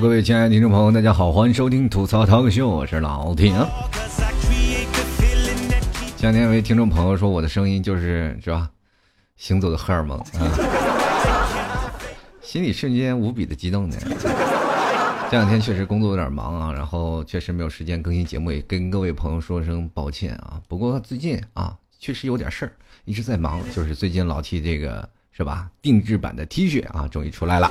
各位亲爱的听众朋友，大家好，欢迎收听吐槽涛哥秀，我是老铁。前两天有位听众朋友说我的声音就是是吧，行走的荷尔蒙啊，心里瞬间无比的激动呢。这两天确实工作有点忙啊，然后确实没有时间更新节目，也跟各位朋友说声抱歉啊。不过最近啊，确实有点事儿，一直在忙，就是最近老 T 这个是吧，定制版的 T 恤啊，终于出来了。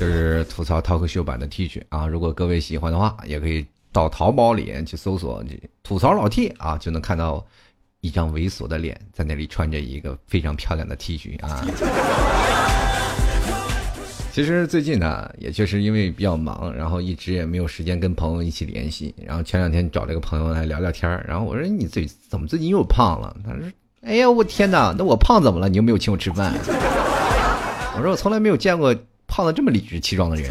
就是吐槽 talk show 版的 T 恤啊，如果各位喜欢的话，也可以到淘宝里去搜索“吐槽老 T” 啊，就能看到一张猥琐的脸在那里穿着一个非常漂亮的 T 恤啊。其实最近呢，也确实因为比较忙，然后一直也没有时间跟朋友一起联系。然后前两天找了个朋友来聊聊天然后我说：“你最怎么最近又胖了？”他说：“哎呀，我天哪，那我胖怎么了？你又没有请我吃饭。”我说：“我从来没有见过。”胖的这么理直气壮的人，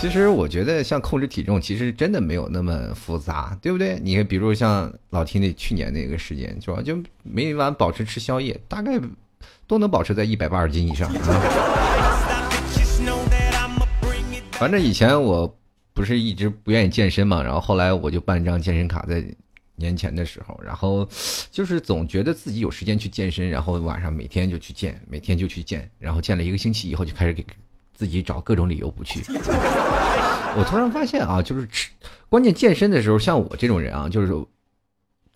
其实我觉得像控制体重，其实真的没有那么复杂，对不对？你看，比如像老 T 那去年那个时间，是吧？就每晚保持吃宵夜，大概都能保持在一百八十斤以上。反正以前我不是一直不愿意健身嘛，然后后来我就办张健身卡在。年前的时候，然后就是总觉得自己有时间去健身，然后晚上每天就去健，每天就去健，然后健了一个星期以后，就开始给自己找各种理由不去。我突然发现啊，就是吃，关键健身的时候，像我这种人啊，就是。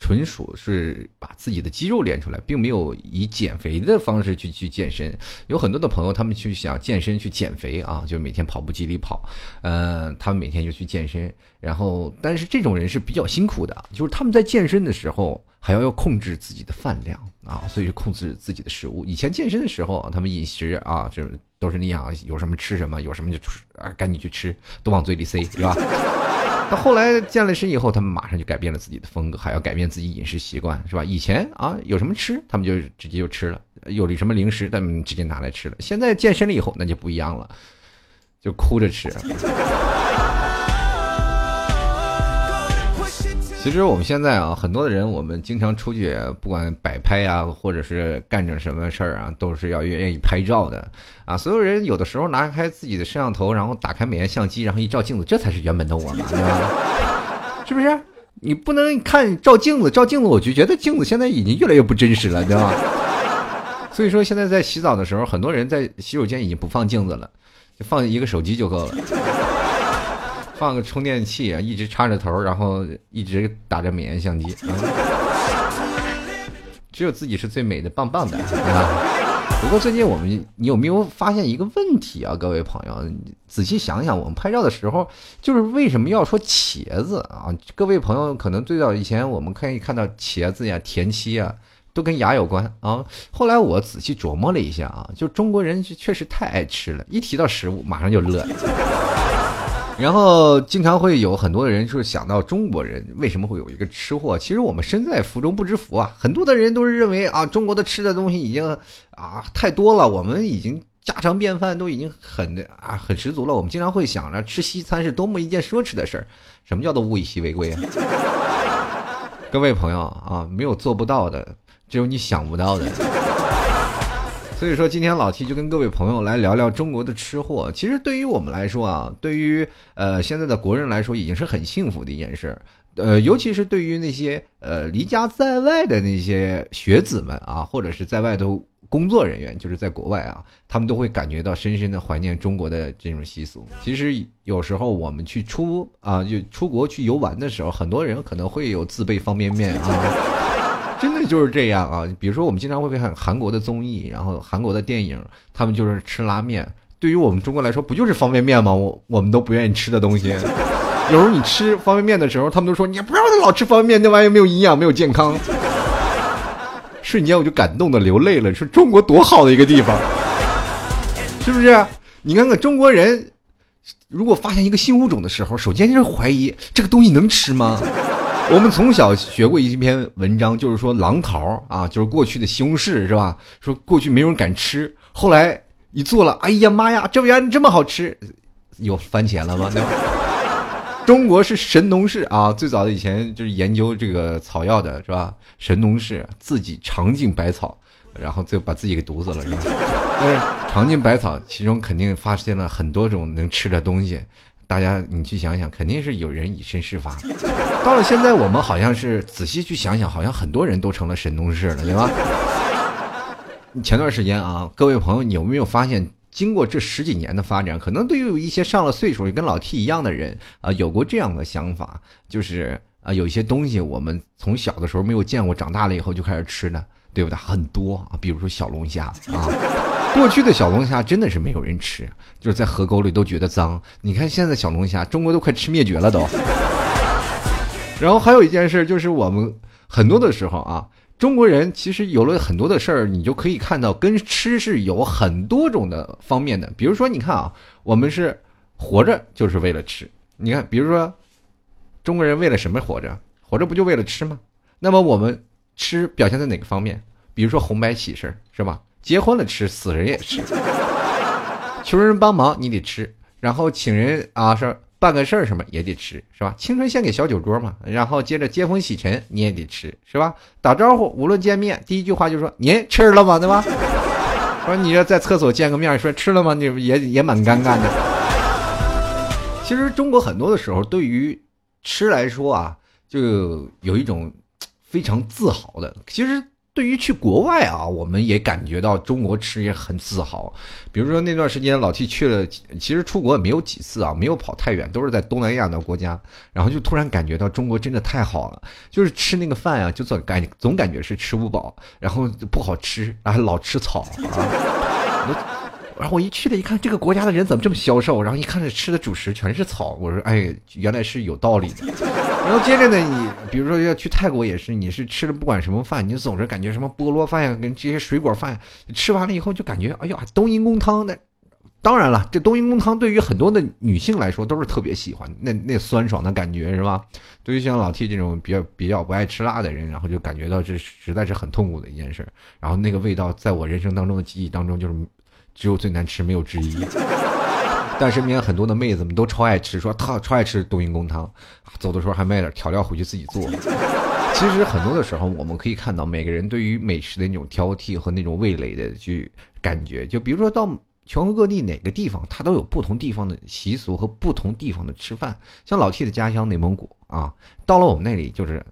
纯属是把自己的肌肉练出来，并没有以减肥的方式去去健身。有很多的朋友，他们去想健身去减肥啊，就每天跑步机里跑，呃，他们每天就去健身。然后，但是这种人是比较辛苦的，就是他们在健身的时候还要要控制自己的饭量啊，所以控制自己的食物。以前健身的时候，他们饮食啊，就是都是那样，有什么吃什么，有什么就吃啊，赶紧去吃，都往嘴里塞，是吧？他后来健了身以后，他们马上就改变了自己的风格，还要改变自己饮食习惯，是吧？以前啊，有什么吃，他们就直接就吃了；有了什么零食，他们直接拿来吃了。现在健身了以后，那就不一样了，就哭着吃。其实我们现在啊，很多的人，我们经常出去，不管摆拍啊，或者是干着什么事儿啊，都是要愿意拍照的啊。所有人有的时候拿开自己的摄像头，然后打开美颜相机，然后一照镜子，这才是原本的我嘛，对吧？是不是？你不能看照镜子，照镜子我就觉得镜子现在已经越来越不真实了，对吧？所以说现在在洗澡的时候，很多人在洗手间已经不放镜子了，就放一个手机就够了。放个充电器啊，一直插着头，然后一直打着美颜相机，只有自己是最美的，棒棒的啊！不过最近我们，你有没有发现一个问题啊？各位朋友，仔细想想，我们拍照的时候，就是为什么要说茄子啊？各位朋友可能最早以前我们可以看到茄子呀、田七啊，都跟牙有关啊。后来我仔细琢磨了一下啊，就中国人确实太爱吃了，一提到食物马上就乐。然后经常会有很多的人就是想到中国人为什么会有一个吃货？其实我们身在福中不知福啊！很多的人都是认为啊，中国的吃的东西已经啊太多了，我们已经家常便饭都已经很啊很十足了。我们经常会想着吃西餐是多么一件奢侈的事儿。什么叫做物以稀为贵啊？各位朋友啊，没有做不到的，只有你想不到的。所以说，今天老 T 就跟各位朋友来聊聊中国的吃货。其实对于我们来说啊，对于呃现在的国人来说，已经是很幸福的一件事。呃，尤其是对于那些呃离家在外的那些学子们啊，或者是在外头工作人员，就是在国外啊，他们都会感觉到深深的怀念中国的这种习俗。其实有时候我们去出啊，就出国去游玩的时候，很多人可能会有自备方便面啊。真的就是这样啊！比如说，我们经常会看韩国的综艺，然后韩国的电影，他们就是吃拉面。对于我们中国来说，不就是方便面吗？我我们都不愿意吃的东西。有时候你吃方便面的时候，他们都说你不要老吃方便面，那玩意儿没有营养，没有健康。瞬间我就感动的流泪了，说中国多好的一个地方，是不是？你看看中国人，如果发现一个新物种的时候，首先就是怀疑这个东西能吃吗？我们从小学过一篇文章，就是说狼桃啊，就是过去的西红柿是吧？说过去没人敢吃，后来一做了，哎呀妈呀，这玩意这么好吃，有番茄了吗？对吧？中国是神农氏啊，最早的以前就是研究这个草药的是吧？神农氏自己尝尽百草，然后最后把自己给毒死了是吧？尝尽百草，其中肯定发现了很多种能吃的东西。大家，你去想想，肯定是有人以身试法。到了现在，我们好像是仔细去想想，好像很多人都成了神农氏了，对吧？前段时间啊，各位朋友，你有没有发现，经过这十几年的发展，可能对于一些上了岁数跟老 T 一样的人啊，有过这样的想法，就是啊，有一些东西我们从小的时候没有见过，长大了以后就开始吃的，对不对？很多啊，比如说小龙虾啊。过去的小龙虾真的是没有人吃，就是在河沟里都觉得脏。你看现在小龙虾，中国都快吃灭绝了都。然后还有一件事，就是我们很多的时候啊，中国人其实有了很多的事儿，你就可以看到跟吃是有很多种的方面的。比如说，你看啊，我们是活着就是为了吃。你看，比如说中国人为了什么活着？活着不就为了吃吗？那么我们吃表现在哪个方面？比如说红白喜事是吧？结婚了吃，死人也吃。求人帮忙你得吃，然后请人啊是办个事儿什么也得吃，是吧？青春献给小酒桌嘛，然后接着接风洗尘你也得吃，是吧？打招呼无论见面第一句话就说您吃了吗？对吧？说你这在厕所见个面说吃了吗？你也也蛮尴尬的。其实中国很多的时候对于吃来说啊，就有一种非常自豪的，其实。对于去国外啊，我们也感觉到中国吃也很自豪。比如说那段时间老 T 去了，其实出国也没有几次啊，没有跑太远，都是在东南亚的国家。然后就突然感觉到中国真的太好了，就是吃那个饭啊，就总感总感觉是吃不饱，然后不好吃，然后老吃草啊。然后我一去了，一看这个国家的人怎么这么消瘦？然后一看这吃的主食全是草，我说哎，原来是有道理的。然后接着呢，你比如说要去泰国也是，你是吃的不管什么饭，你总是感觉什么菠萝饭呀，跟这些水果饭，吃完了以后就感觉哎呀，冬阴功汤的。当然了，这冬阴功汤对于很多的女性来说都是特别喜欢，那那酸爽的感觉是吧？对于像老 T 这种比较比较不爱吃辣的人，然后就感觉到这实在是很痛苦的一件事。然后那个味道在我人生当中的记忆当中就是。只有最难吃，没有之一。但身边很多的妹子们都超爱吃，说她超爱吃冬阴功汤，走的时候还卖点调料回去自己做。其实很多的时候，我们可以看到每个人对于美食的那种挑剔和那种味蕾的去感觉。就比如说到全国各地哪个地方，它都有不同地方的习俗和不同地方的吃饭。像老 T 的家乡内蒙古啊，到了我们那里就是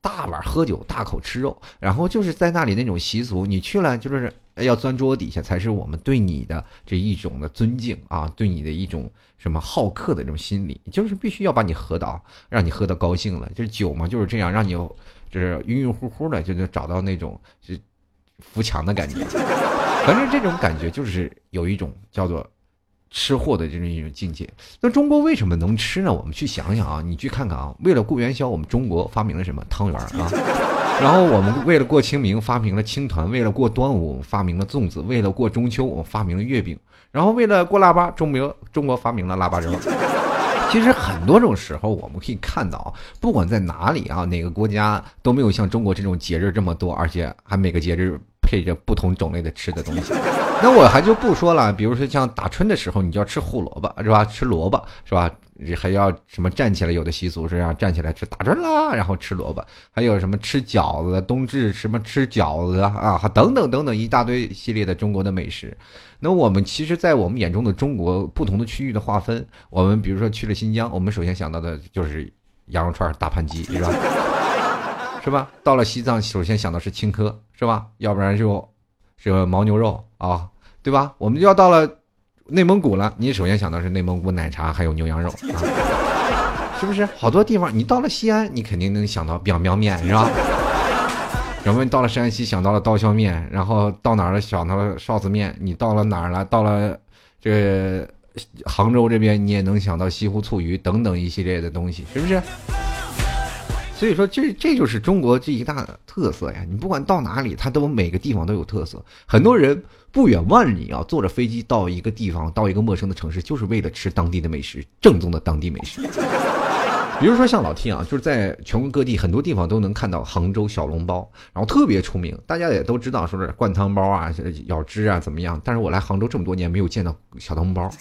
大碗喝酒，大口吃肉，然后就是在那里那种习俗，你去了就是。要钻桌底下才是我们对你的这一种的尊敬啊，对你的一种什么好客的这种心理，就是必须要把你喝倒，让你喝的高兴了。就是酒嘛，就是这样，让你就是晕晕乎乎的，就能找到那种就扶墙的感觉。反正这种感觉就是有一种叫做。吃货的这种一种境界。那中国为什么能吃呢？我们去想想啊，你去看看啊。为了过元宵，我们中国发明了什么汤圆啊？然后我们为了过清明，发明了青团；为了过端午，发明了粽子；为了过中秋，我们发明了月饼。然后为了过腊八，中国中国发明了腊八粥。其实很多种时候，我们可以看到，不管在哪里啊，哪个国家都没有像中国这种节日这么多，而且还每个节日。配着不同种类的吃的东西，那我还就不说了。比如说像打春的时候，你就要吃胡萝卜，是吧？吃萝卜，是吧？还要什么站起来？有的习俗是让站起来吃打春啦，然后吃萝卜。还有什么吃饺子？冬至什么吃饺子啊？等等等等一大堆系列的中国的美食。那我们其实，在我们眼中的中国不同的区域的划分，我们比如说去了新疆，我们首先想到的就是羊肉串、大盘鸡，是吧？是吧？到了西藏，首先想到是青稞，是吧？要不然就，这个牦牛肉啊，对吧？我们就要到了内蒙古了，你首先想到是内蒙古奶茶，还有牛羊肉，啊，是不是？好多地方，你到了西安，你肯定能想到 biang biang 面，是吧？然后你到了山西，想到了刀削面，然后到哪儿了？想到了臊子面。你到了哪儿了？到了这杭州这边，你也能想到西湖醋鱼等等一系列的东西，是不是？所以说，这这就是中国这一大特色呀！你不管到哪里，它都每个地方都有特色。很多人不远万里啊，坐着飞机到一个地方，到一个陌生的城市，就是为了吃当地的美食，正宗的当地美食。比如说像老 T 啊，就是在全国各地很多地方都能看到杭州小笼包，然后特别出名，大家也都知道，说是灌汤包啊、咬汁啊怎么样。但是我来杭州这么多年，没有见到小笼包啊。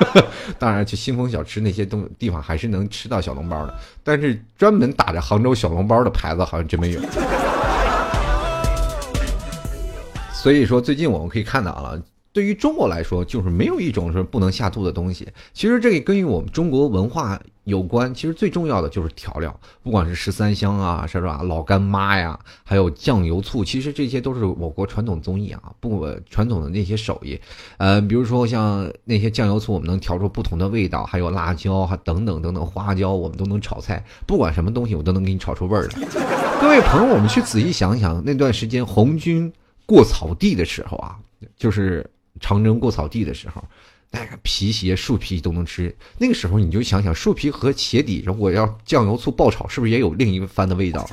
当然，去新丰小吃那些东地方还是能吃到小笼包的，但是专门打着杭州小笼包的牌子好像真没有。所以说，最近我们可以看到了。对于中国来说，就是没有一种是不能下肚的东西。其实这个跟我们中国文化有关。其实最重要的就是调料，不管是十三香啊，是吧？老干妈呀，还有酱油醋，其实这些都是我国传统综艺啊，不传统的那些手艺。呃，比如说像那些酱油醋，我们能调出不同的味道，还有辣椒，还等等等等花椒，我们都能炒菜。不管什么东西，我都能给你炒出味儿来。各位朋友，我们去仔细想想，那段时间红军过草地的时候啊，就是。长征过草地的时候，那个皮鞋、树皮都能吃。那个时候你就想想，树皮和鞋底，如果要酱油醋爆炒，是不是也有另一番的味道？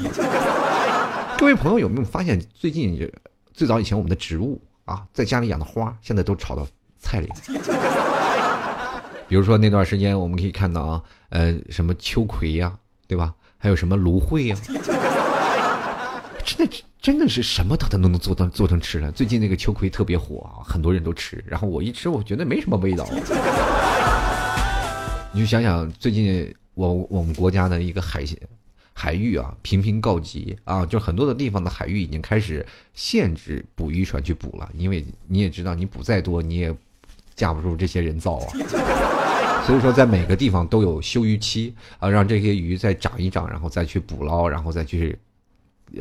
各位朋友有没有发现，最近最早以前我们的植物啊，在家里养的花，现在都炒到菜里。比如说那段时间，我们可以看到啊，呃，什么秋葵呀，对吧？还有什么芦荟呀，真的。真的是什么它都能做成做成吃了。最近那个秋葵特别火啊，很多人都吃。然后我一吃，我觉得没什么味道。你就想想，最近我我们国家的一个海海域啊，频频告急啊，就很多的地方的海域已经开始限制捕鱼船去捕了，因为你也知道，你捕再多，你也架不住这些人造啊。所以说，在每个地方都有休渔期啊，让这些鱼再长一长，然后再去捕捞，然后再去。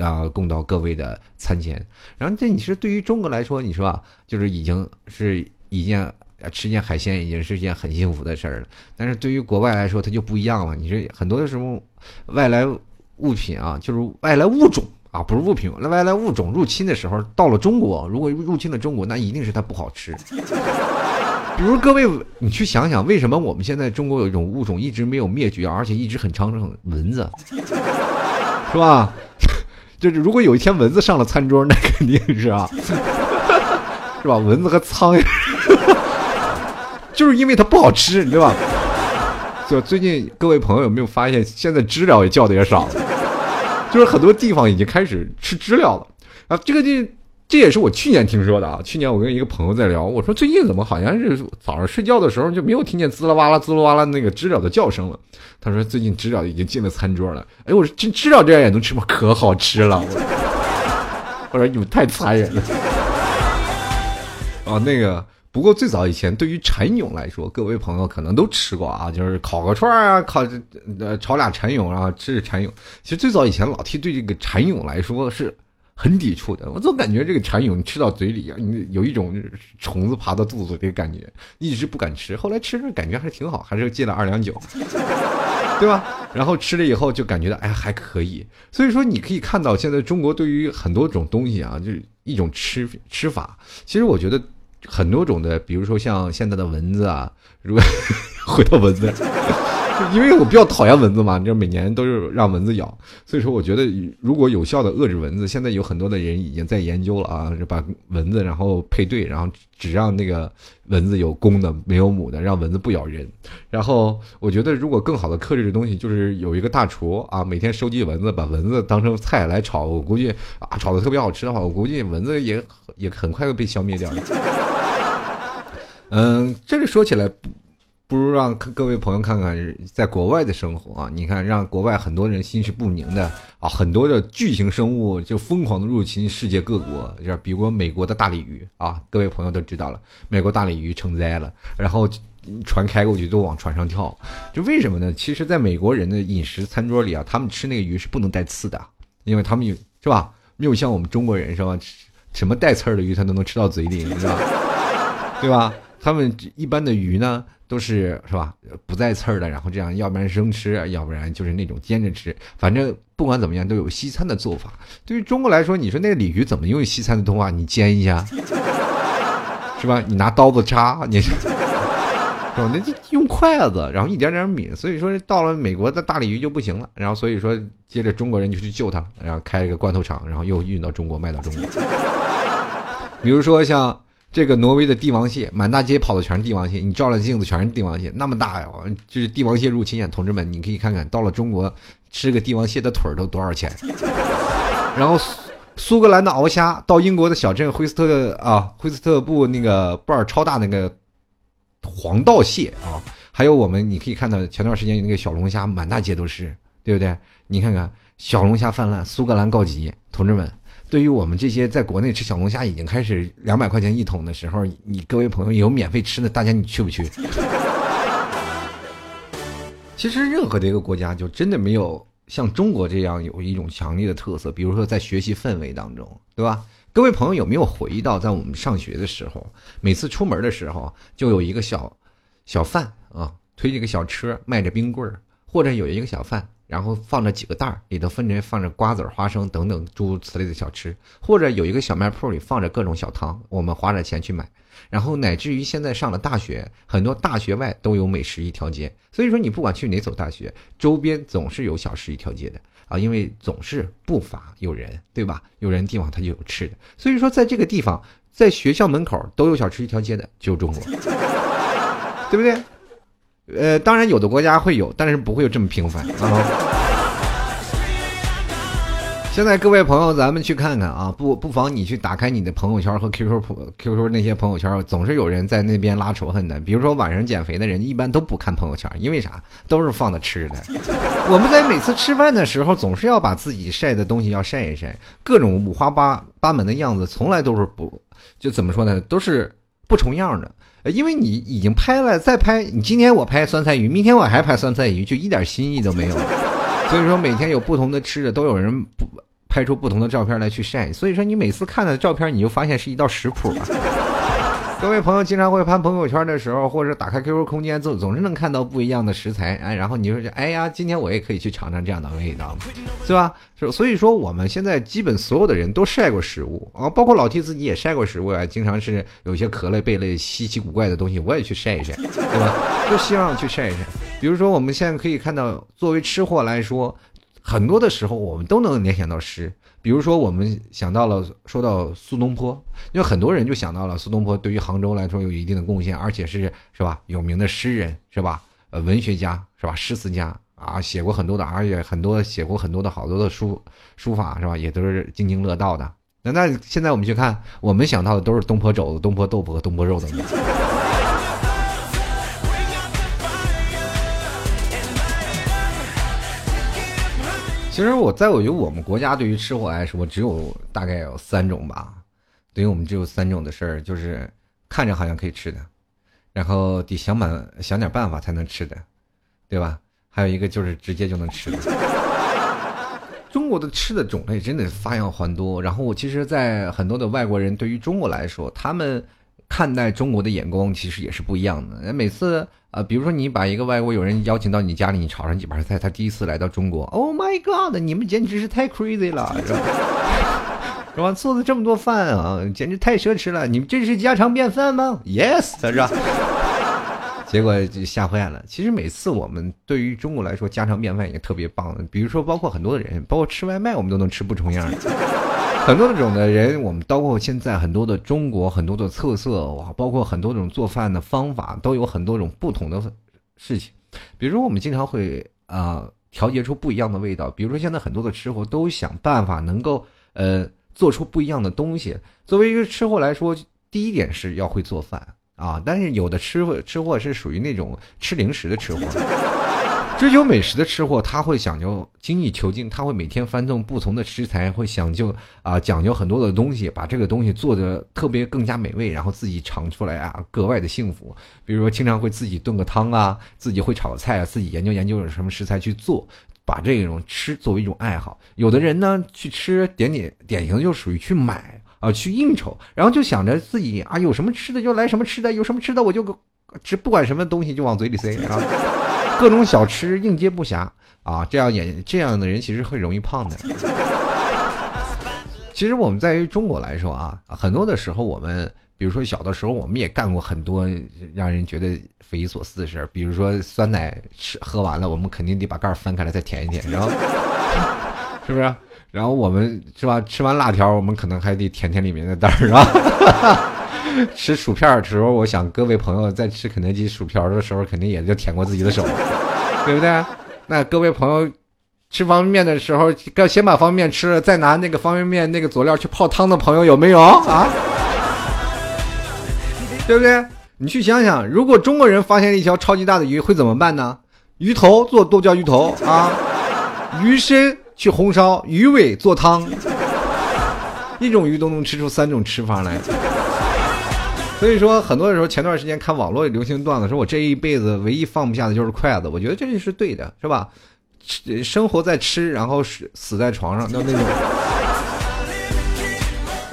啊，供到各位的餐前。然后这你是对于中国来说，你说吧，就是已经是一件吃件海鲜已经是一件很幸福的事儿了。但是对于国外来说，它就不一样了。你说很多的时候，外来物品啊，就是外来物种啊，不是物品，那外来物种入侵的时候，到了中国，如果入侵了中国，那一定是它不好吃。比如各位，你去想想，为什么我们现在中国有一种物种一直没有灭绝，而且一直很昌盛，蚊子，是吧？就是如果有一天蚊子上了餐桌，那 肯定是啊，是吧？蚊子和苍蝇，就是因为它不好吃，对吧？就最近各位朋友有没有发现，现在知了也叫的也少了，就是很多地方已经开始吃知了了啊，这个地。这也是我去年听说的啊！去年我跟一个朋友在聊，我说最近怎么好像是早上睡觉的时候就没有听见滋啦哇啦、滋啦哇啦那个知了的叫声了。他说最近知了已经进了餐桌了。哎，我说知知了这样也能吃吗？可好吃了！我说你们太残忍了。啊，那个不过最早以前对于蚕蛹来说，各位朋友可能都吃过啊，就是烤个串啊，烤呃炒俩蚕蛹啊，吃吃蚕蛹。其实最早以前老 T 对这个蚕蛹来说是。很抵触的，我总感觉这个蚕蛹吃到嘴里啊，你有一种虫子爬到肚子的感觉，一直不敢吃。后来吃着感觉还是挺好，还是戒了二两酒，对吧？然后吃了以后就感觉到哎还可以。所以说你可以看到，现在中国对于很多种东西啊，就是一种吃吃法。其实我觉得很多种的，比如说像现在的蚊子啊，如果 回到蚊子。因为我比较讨厌蚊子嘛，你每年都是让蚊子咬，所以说我觉得如果有效的遏制蚊子，现在有很多的人已经在研究了啊，把蚊子然后配对，然后只让那个蚊子有公的没有母的，让蚊子不咬人。然后我觉得如果更好的克制的东西，就是有一个大厨啊，每天收集蚊子，把蚊子当成菜来炒，我估计啊炒的特别好吃的话，我估计蚊子也也很快会被消灭掉。嗯，这个说起来。不如让各位朋友看看在国外的生活啊！你看，让国外很多人心绪不宁的啊，很多的巨型生物就疯狂的入侵世界各国，就比如美国的大鲤鱼啊，各位朋友都知道了，美国大鲤鱼成灾了，然后船开过去都往船上跳，就为什么呢？其实，在美国人的饮食餐桌里啊，他们吃那个鱼是不能带刺的，因为他们有是吧？没有像我们中国人是吧？什么带刺儿的鱼他都能吃到嘴里，是吧？对吧？他们一般的鱼呢？都是是吧？不带刺儿的，然后这样，要不然生吃，要不然就是那种煎着吃。反正不管怎么样，都有西餐的做法。对于中国来说，你说那个鲤鱼怎么用西餐的做法？你煎一下，是吧？你拿刀子插，你是 吧？那就用筷子，然后一点点抿。所以说，到了美国的大鲤鱼就不行了。然后所以说，接着中国人就去救它，然后开一个罐头厂，然后又运到中国卖到中国。比如说像。这个挪威的帝王蟹，满大街跑的全是帝王蟹，你照了镜子全是帝王蟹，那么大呀！就是帝王蟹入侵啊，同志们，你可以看看到了中国吃个帝王蟹的腿儿都多少钱。然后苏格兰的鳌虾，到英国的小镇惠斯特啊，惠斯特布那个布尔超大那个黄道蟹啊，还有我们你可以看到前段时间那个小龙虾，满大街都是，对不对？你看看小龙虾泛滥，苏格兰告急，同志们。对于我们这些在国内吃小龙虾已经开始两百块钱一桶的时候，你各位朋友有免费吃的，大家你去不去？其实任何的一个国家就真的没有像中国这样有一种强烈的特色，比如说在学习氛围当中，对吧？各位朋友有没有回忆到在我们上学的时候，每次出门的时候就有一个小小贩啊，推着个小车卖着冰棍儿，或者有一个小贩，然后放着几个袋儿，里头分别放着瓜子儿、花生等等诸如此类的小吃，或者有一个小卖铺里放着各种小汤，我们花着钱去买。然后乃至于现在上了大学，很多大学外都有美食一条街，所以说你不管去哪所大学，周边总是有小吃一条街的啊，因为总是不乏有人，对吧？有人地方他就有吃的，所以说在这个地方，在学校门口都有小吃一条街的，只有中国，对不对？呃，当然有的国家会有，但是不会有这么频繁 啊。现在各位朋友，咱们去看看啊，不不妨你去打开你的朋友圈和 QQ 朋 QQ 那些朋友圈，总是有人在那边拉仇恨的。比如说晚上减肥的人，一般都不看朋友圈，因为啥？都是放的吃的。我们在每次吃饭的时候，总是要把自己晒的东西要晒一晒，各种五花八八门的样子，从来都是不就怎么说呢？都是不重样的。因为你已经拍了，再拍，你今天我拍酸菜鱼，明天我还拍酸菜鱼，就一点新意都没有。所以说每天有不同的吃的，都有人不。拍出不同的照片来去晒，所以说你每次看的照片，你就发现是一道食谱啊。各位朋友经常会翻朋友圈的时候，或者打开 QQ 空间，总总是能看到不一样的食材，哎，然后你说，哎呀，今天我也可以去尝尝这样的味道，对吧？所以说我们现在基本所有的人都晒过食物啊，包括老 T 自己也晒过食物啊，经常是有些壳类、贝类、稀奇古怪的东西，我也去晒一晒，对吧？就希望去晒一晒。比如说我们现在可以看到，作为吃货来说。很多的时候，我们都能联想到诗，比如说我们想到了说到苏东坡，因为很多人就想到了苏东坡对于杭州来说有一定的贡献，而且是是吧有名的诗人是吧？呃，文学家是吧？诗词家啊，写过很多的，而且很多写过很多的好多的书书法是吧？也都是津津乐道的。那那现在我们去看，我们想到的都是东坡肘子、东坡豆腐和东坡肉等等。其实我在我觉得我们国家对于吃货来说，只有大概有三种吧。对于我们只有三种的事儿，就是看着好像可以吃的，然后得想办想点办法才能吃的，对吧？还有一个就是直接就能吃的。中国的吃的种类真的发样繁多。然后我其实，在很多的外国人对于中国来说，他们看待中国的眼光其实也是不一样的。每次。啊，比如说你把一个外国友人邀请到你家里，你炒上几盘菜，他第一次来到中国，Oh my God，你们简直是太 crazy 了，是吧？是吧？做的这么多饭啊，简直太奢侈了，你们这是家常便饭吗？Yes，是吧？结果就吓坏了。其实每次我们对于中国来说，家常便饭也特别棒。比如说，包括很多的人，包括吃外卖，我们都能吃不重样的。很多种的人，我们包括现在很多的中国很多的特色哇，包括很多种做饭的方法，都有很多种不同的事情。比如说，我们经常会啊调节出不一样的味道。比如说，现在很多的吃货都想办法能够呃做出不一样的东西。作为一个吃货来说，第一点是要会做饭啊，但是有的吃货吃货是属于那种吃零食的吃货。追求美食的吃货，他会讲究精益求精，他会每天翻动不同的食材，会讲究啊，讲究很多的东西，把这个东西做的特别更加美味，然后自己尝出来啊，格外的幸福。比如说，经常会自己炖个汤啊，自己会炒菜啊，自己研究研究有什么食材去做，把这种吃作为一种爱好。有的人呢，去吃点点典型的就属于去买啊，去应酬，然后就想着自己啊，有什么吃的就来什么吃的，有什么吃的我就吃，不管什么东西就往嘴里塞啊。各种小吃应接不暇啊，这样也这样的人其实会容易胖的。其实我们在于中国来说啊，很多的时候我们，比如说小的时候我们也干过很多让人觉得匪夷所思的事儿，比如说酸奶吃喝完了，我们肯定得把盖儿翻开来再舔一舔，然后 是不是？然后我们是吧？吃完辣条，我们可能还得舔舔里面的袋儿，是吧？吃薯片的时候，我想各位朋友在吃肯德基薯条的时候，肯定也就舔过自己的手，对不对？那各位朋友吃方便面的时候，要先把方便面吃了，再拿那个方便面那个佐料去泡汤的朋友有没有啊？对不对？你去想想，如果中国人发现了一条超级大的鱼，会怎么办呢？鱼头做剁椒鱼头啊，鱼身去红烧，鱼尾做汤。一种鱼都能吃出三种吃法来。所以说，很多的时候，前段时间看网络流行段子，说我这一辈子唯一放不下的就是筷子。我觉得这就是对的，是吧？吃生活在吃，然后死死在床上，那那种。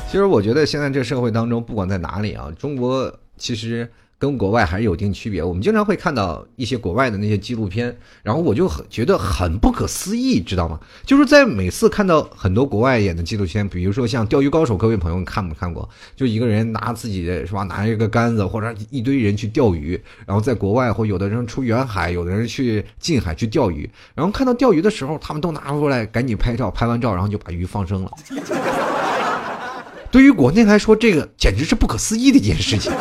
其实我觉得现在这社会当中，不管在哪里啊，中国其实。跟国外还是有一定区别。我们经常会看到一些国外的那些纪录片，然后我就很觉得很不可思议，知道吗？就是在每次看到很多国外演的纪录片，比如说像《钓鱼高手》，各位朋友看没看过？就一个人拿自己的是吧，拿一个杆子或者一堆人去钓鱼，然后在国外或有的人出远海，有的人去近海去钓鱼，然后看到钓鱼的时候，他们都拿出来赶紧拍照，拍完照然后就把鱼放生了。对于国内来说，这个简直是不可思议的一件事情。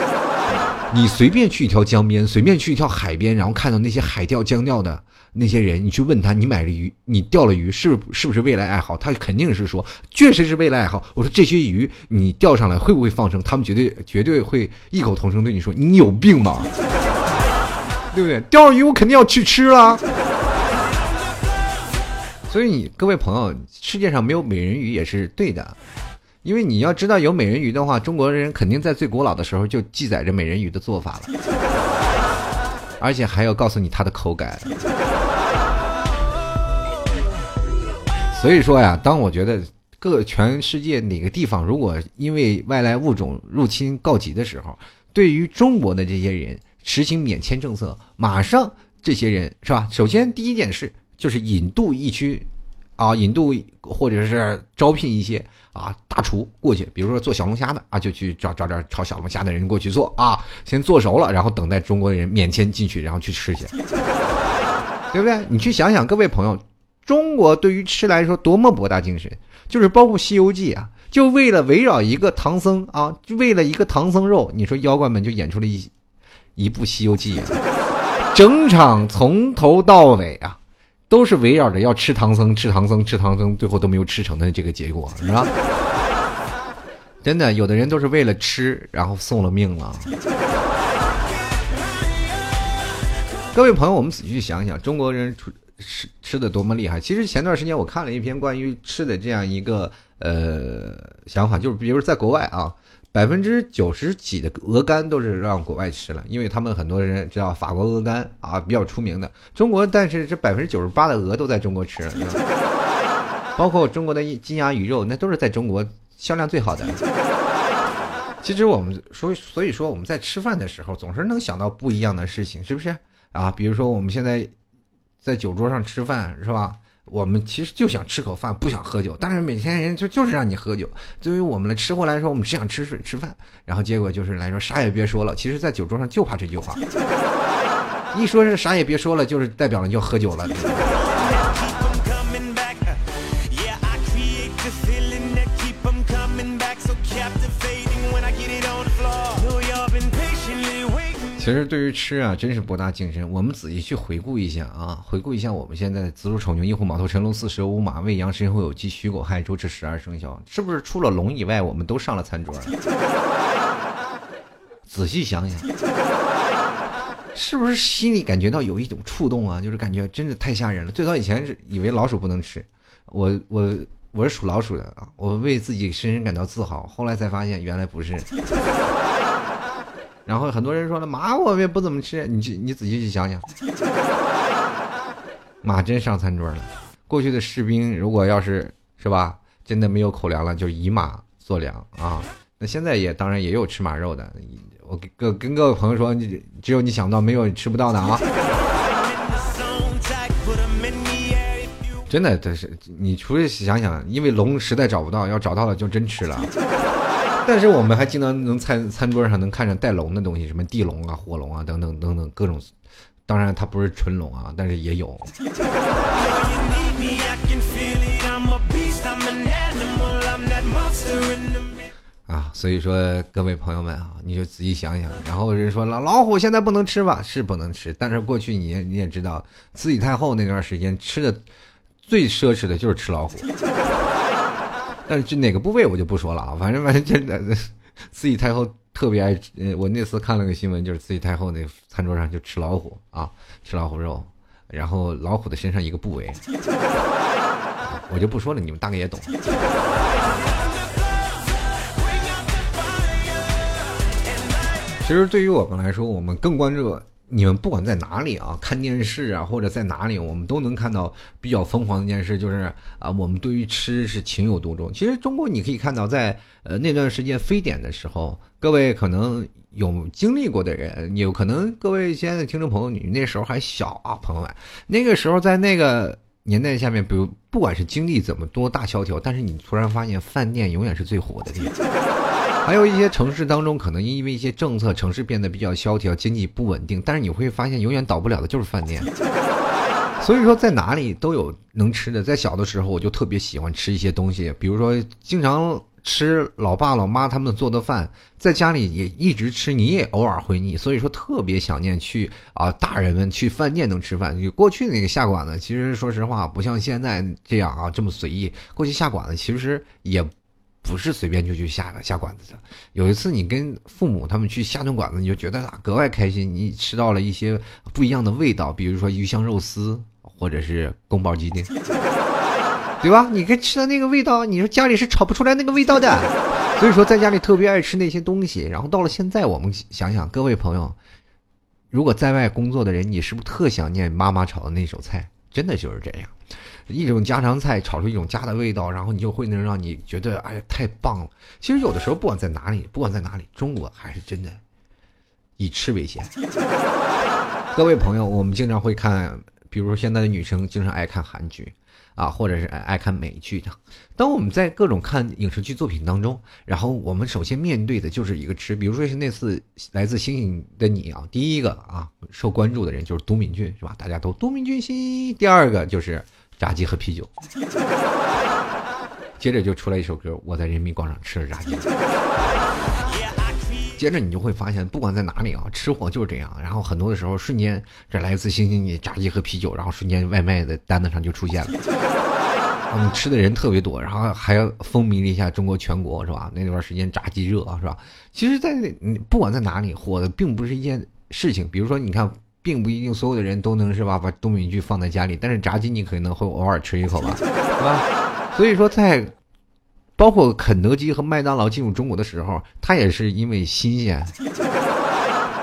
你随便去一条江边，随便去一条海边，然后看到那些海钓、江钓的那些人，你去问他，你买了鱼，你钓了鱼，是是不是未来爱好？他肯定是说，确实是未来爱好。我说这些鱼你钓上来会不会放生？他们绝对绝对会异口同声对你说，你有病吧？对不对？钓鱼我肯定要去吃了。所以你各位朋友，世界上没有美人鱼也是对的。因为你要知道有美人鱼的话，中国人肯定在最古老的时候就记载着美人鱼的做法了，而且还要告诉你它的口感。所以说呀，当我觉得各全世界哪个地方如果因为外来物种入侵告急的时候，对于中国的这些人实行免签政策，马上这些人是吧？首先第一件事就是引渡疫区，啊，引渡或者是招聘一些。啊，大厨过去，比如说做小龙虾的啊，就去找找点炒小龙虾的人过去做啊，先做熟了，然后等待中国人免签进去，然后去吃去，对不对？你去想想，各位朋友，中国对于吃来说多么博大精深，就是包括《西游记》啊，就为了围绕一个唐僧啊，就为了一个唐僧肉，你说妖怪们就演出了一一部《西游记》，整场从头到尾啊。都是围绕着要吃唐僧，吃唐僧，吃唐僧，最后都没有吃成的这个结果，是吧？真的，有的人都是为了吃，然后送了命了。各位朋友，我们仔细想想，中国人吃吃的多么厉害。其实前段时间我看了一篇关于吃的这样一个呃想法，就是比如在国外啊。百分之九十几的鹅肝都是让国外吃了，因为他们很多人知道法国鹅肝啊比较出名的。中国，但是这百分之九十八的鹅都在中国吃，包括中国的金鸭鱼肉，那都是在中国销量最好的。其实我们说，所以说我们在吃饭的时候总是能想到不一样的事情，是不是啊？比如说我们现在在酒桌上吃饭，是吧？我们其实就想吃口饭，不想喝酒。但是每天人就就是让你喝酒。对于我们的吃货来说，我们只想吃水吃饭。然后结果就是来说啥也别说了。其实，在酒桌上就怕这句话，一说是啥也别说了，就是代表了要喝酒了。其实对于吃啊，真是博大精深。我们仔细去回顾一下啊，回顾一下我们现在子鼠丑牛寅虎卯兔辰龙巳蛇午马未羊申猴酉鸡戌狗亥猪这十二生肖，是不是除了龙以外，我们都上了餐桌？仔细想想，是不是心里感觉到有一种触动啊？就是感觉真的太吓人了。最早以前是以为老鼠不能吃，我我我是属老鼠的啊，我为自己深深感到自豪。后来才发现原来不是。然后很多人说了，马我们也不怎么吃，你去你仔细去想想，马真上餐桌了。过去的士兵如果要是是吧，真的没有口粮了，就以马做粮啊。那现在也当然也有吃马肉的，我跟跟各位朋友说，你只有你想到，没有吃不到的啊。真的，这是你除了想想，因为龙实在找不到，要找到了就真吃了。但是我们还经常能餐餐桌上能看着带龙的东西，什么地龙啊、火龙啊等等等等各种，当然它不是纯龙啊，但是也有。啊，所以说各位朋友们啊，你就仔细想想。然后人说老老虎现在不能吃吧？是不能吃，但是过去你你也知道，慈禧太后那段时间吃的最奢侈的就是吃老虎。但是就哪个部位我就不说了啊，反正反正这慈禧太后特别爱，嗯，我那次看了个新闻，就是慈禧太后那餐桌上就吃老虎啊，吃老虎肉，然后老虎的身上一个部位，我就不说了，你们大概也懂。其实对于我们来说，我们更关注。你们不管在哪里啊，看电视啊，或者在哪里，我们都能看到比较疯狂的一件事，就是啊，我们对于吃是情有独钟。其实中国你可以看到，在呃那段时间非典的时候，各位可能有经历过的人，有可能各位亲爱的听众朋友，你那时候还小啊，朋友们，那个时候在那个年代下面，比如不管是经历怎么多大萧条，但是你突然发现饭店永远是最火的地方。还有一些城市当中，可能因为一些政策，城市变得比较萧条，经济不稳定。但是你会发现，永远倒不了的就是饭店。所以说，在哪里都有能吃的。在小的时候，我就特别喜欢吃一些东西，比如说经常吃老爸老妈他们做的饭，在家里也一直吃，你也偶尔会腻。所以说，特别想念去啊，大人们去饭店能吃饭。过去那个下馆子，其实说实话，不像现在这样啊这么随意。过去下馆子其实也。不是随便就去下下馆子的。有一次你跟父母他们去下顿馆子，你就觉得格外开心。你吃到了一些不一样的味道，比如说鱼香肉丝，或者是宫保鸡丁，对吧？你跟吃的那个味道，你说家里是炒不出来那个味道的。所以说在家里特别爱吃那些东西。然后到了现在，我们想想，各位朋友，如果在外工作的人，你是不是特想念妈妈炒的那手菜？真的就是这样。一种家常菜炒出一种家的味道，然后你就会能让你觉得哎呀太棒了。其实有的时候不管在哪里，不管在哪里，中国还是真的以吃为先。各位朋友，我们经常会看，比如说现在的女生经常爱看韩剧啊，或者是爱看美剧的。当我们在各种看影视剧作品当中，然后我们首先面对的就是一个吃，比如说是那次来自星星的你啊，第一个啊受关注的人就是都敏俊是吧？大家都都敏俊兮。第二个就是。炸鸡和啤酒，接着就出来一首歌，我在人民广场吃了炸鸡。接着你就会发现，不管在哪里啊，吃货就是这样。然后很多的时候，瞬间这来自星星的炸鸡和啤酒，然后瞬间外卖的单子上就出现了。嗯，吃的人特别多，然后还要风靡了一下中国全国，是吧？那段时间炸鸡热啊，是吧？其实，在不管在哪里火的，并不是一件事情。比如说，你看。并不一定所有的人都能是吧，把冬米剧放在家里，但是炸鸡你可能会偶尔吃一口吧，是吧？所以说，在包括肯德基和麦当劳进入中国的时候，它也是因为新鲜。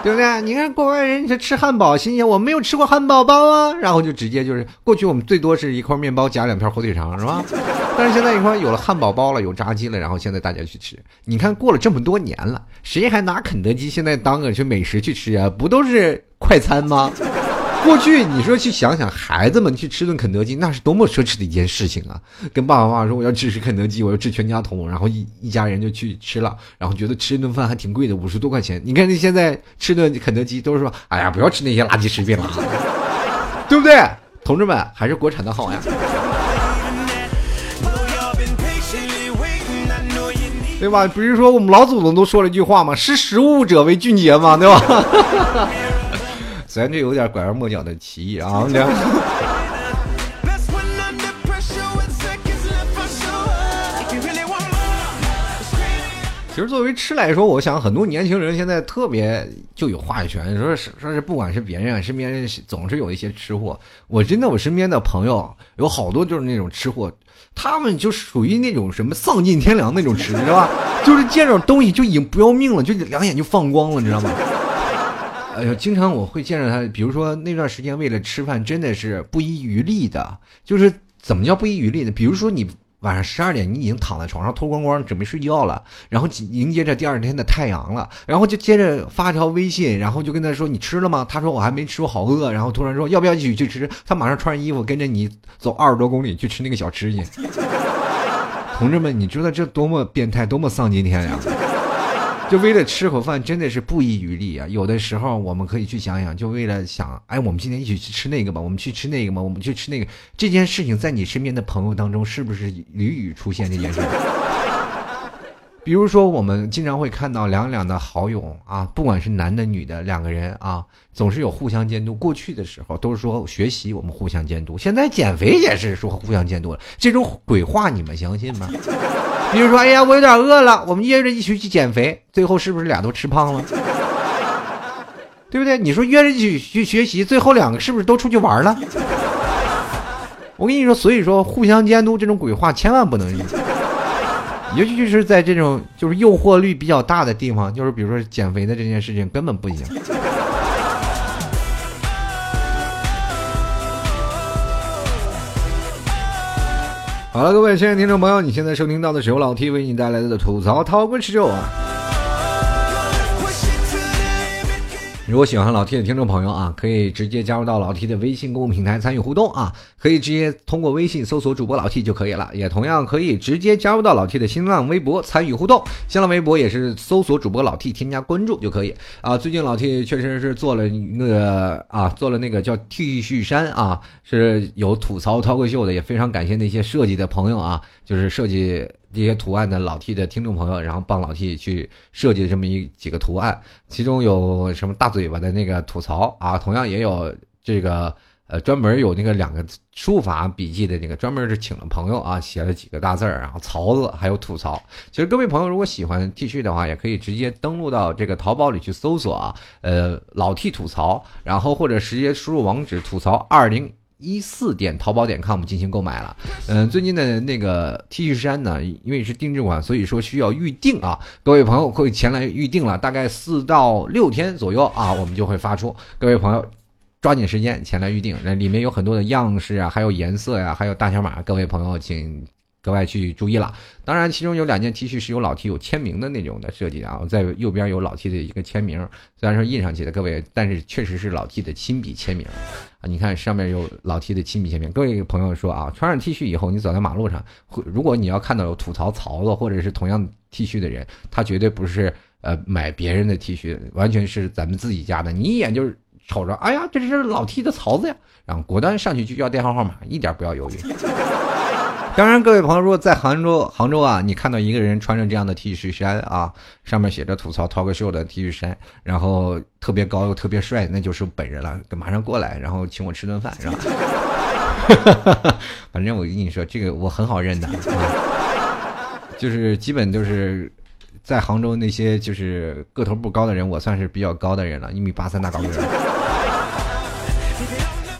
对不对？你看国外人是吃汉堡新鲜，我没有吃过汉堡包啊。然后就直接就是过去我们最多是一块面包夹两片火腿肠，是吧？但是现在你看有了汉堡包了，有炸鸡了，然后现在大家去吃。你看过了这么多年了，谁还拿肯德基现在当个去美食去吃啊？不都是快餐吗？过去你说去想想，孩子们去吃顿肯德基，那是多么奢侈的一件事情啊！跟爸爸妈妈说我要支持肯德基，我要吃全家桶，然后一一家人就去吃了，然后觉得吃一顿饭还挺贵的，五十多块钱。你看你现在吃顿肯德基都是说，哎呀，不要吃那些垃圾食品了，对不对？同志们，还是国产的好呀，对吧？不是说我们老祖宗都说了一句话吗？识时务者为俊杰嘛，对吧？咱这有点拐弯抹角的歧义啊！其实作为吃来说，我想很多年轻人现在特别就有话语权。说是说是，不管是别人啊，身边总是有一些吃货。我真的，我身边的朋友有好多就是那种吃货，他们就属于那种什么丧尽天良那种吃，知道吧？就是见着东西就已经不要命了，就两眼就放光了，你知道吗？哎呀，经常我会见着他，比如说那段时间为了吃饭，真的是不遗余力的。就是怎么叫不遗余力呢？比如说你晚上十二点，你已经躺在床上脱光光准备睡觉了，然后迎接着第二天的太阳了，然后就接着发条微信，然后就跟他说你吃了吗？他说我还没吃，我好饿。然后突然说要不要一起去吃？他马上穿上衣服跟着你走二十多公里去吃那个小吃去。同志们，你知道这多么变态，多么丧尽天良？就为了吃口饭，真的是不遗余力啊！有的时候我们可以去想想，就为了想，哎，我们今天一起去吃那个吧，我们去吃那个吧，我们去吃那个。这件事情在你身边的朋友当中，是不是屡屡出现这件事情？比如说，我们经常会看到两两的好友啊，不管是男的女的，两个人啊，总是有互相监督。过去的时候都是说学习我们互相监督，现在减肥也是说互相监督了。这种鬼话你们相信吗？比如说，哎呀，我有点饿了，我们约着一起去减肥，最后是不是俩都吃胖了？对不对？你说约着一起去学习，最后两个是不是都出去玩了？我跟你说，所以说互相监督这种鬼话千万不能。尤其是在这种就是诱惑率比较大的地方，就是比如说减肥的这件事情根本不行。好了，各位亲爱的听众朋友，你现在收听到的是由老 T 为你带来的吐槽涛哥持久啊。如果喜欢老 T 的听众朋友啊，可以直接加入到老 T 的微信公众平台参与互动啊，可以直接通过微信搜索主播老 T 就可以了，也同样可以直接加入到老 T 的新浪微博参与互动，新浪微博也是搜索主播老 T 添加关注就可以啊。最近老 T 确实是做了那个啊，做了那个叫 T 恤衫啊，是有吐槽脱口秀的，也非常感谢那些设计的朋友啊，就是设计。这些图案的老 T 的听众朋友，然后帮老 T 去设计这么一几个图案，其中有什么大嘴巴的那个吐槽啊，同样也有这个呃专门有那个两个书法笔记的那个，专门是请了朋友啊写了几个大字儿，然后槽字还有吐槽。其实各位朋友如果喜欢 T 恤的话，也可以直接登录到这个淘宝里去搜索啊，呃老 T 吐槽，然后或者直接输入网址吐槽二零。一四点淘宝点 com 进行购买了，嗯，最近的那个 T 恤衫呢，因为是定制款，所以说需要预定啊。各位朋友可以前来预定了，大概四到六天左右啊，我们就会发出。各位朋友抓紧时间前来预定，那里面有很多的样式啊，还有颜色呀，还有大小码，各位朋友请。格外去注意了，当然其中有两件 T 恤是有老 T 有签名的那种的设计啊，在右边有老 T 的一个签名，虽然说印上去的各位，但是确实是老 T 的亲笔签名啊。你看上面有老 T 的亲笔签名，各位朋友说啊，穿上 T 恤以后，你走在马路上，如果你要看到有吐槽槽子或者是同样 T 恤的人，他绝对不是呃买别人的 T 恤，完全是咱们自己家的，你一眼就瞅着，哎呀，这是老 T 的槽子呀，然后果断上去就要电话号码，一点不要犹豫。当然，各位朋友，如果在杭州，杭州啊，你看到一个人穿着这样的 T 恤衫啊，上面写着“吐槽 talk show” 的 T 恤衫，然后特别高又特别帅，那就是本人了，马上过来，然后请我吃顿饭，是吧？反正我跟你说，这个我很好认的，就是基本就是在杭州那些就是个头不高的人，我算是比较高的人了，一米八三大高个。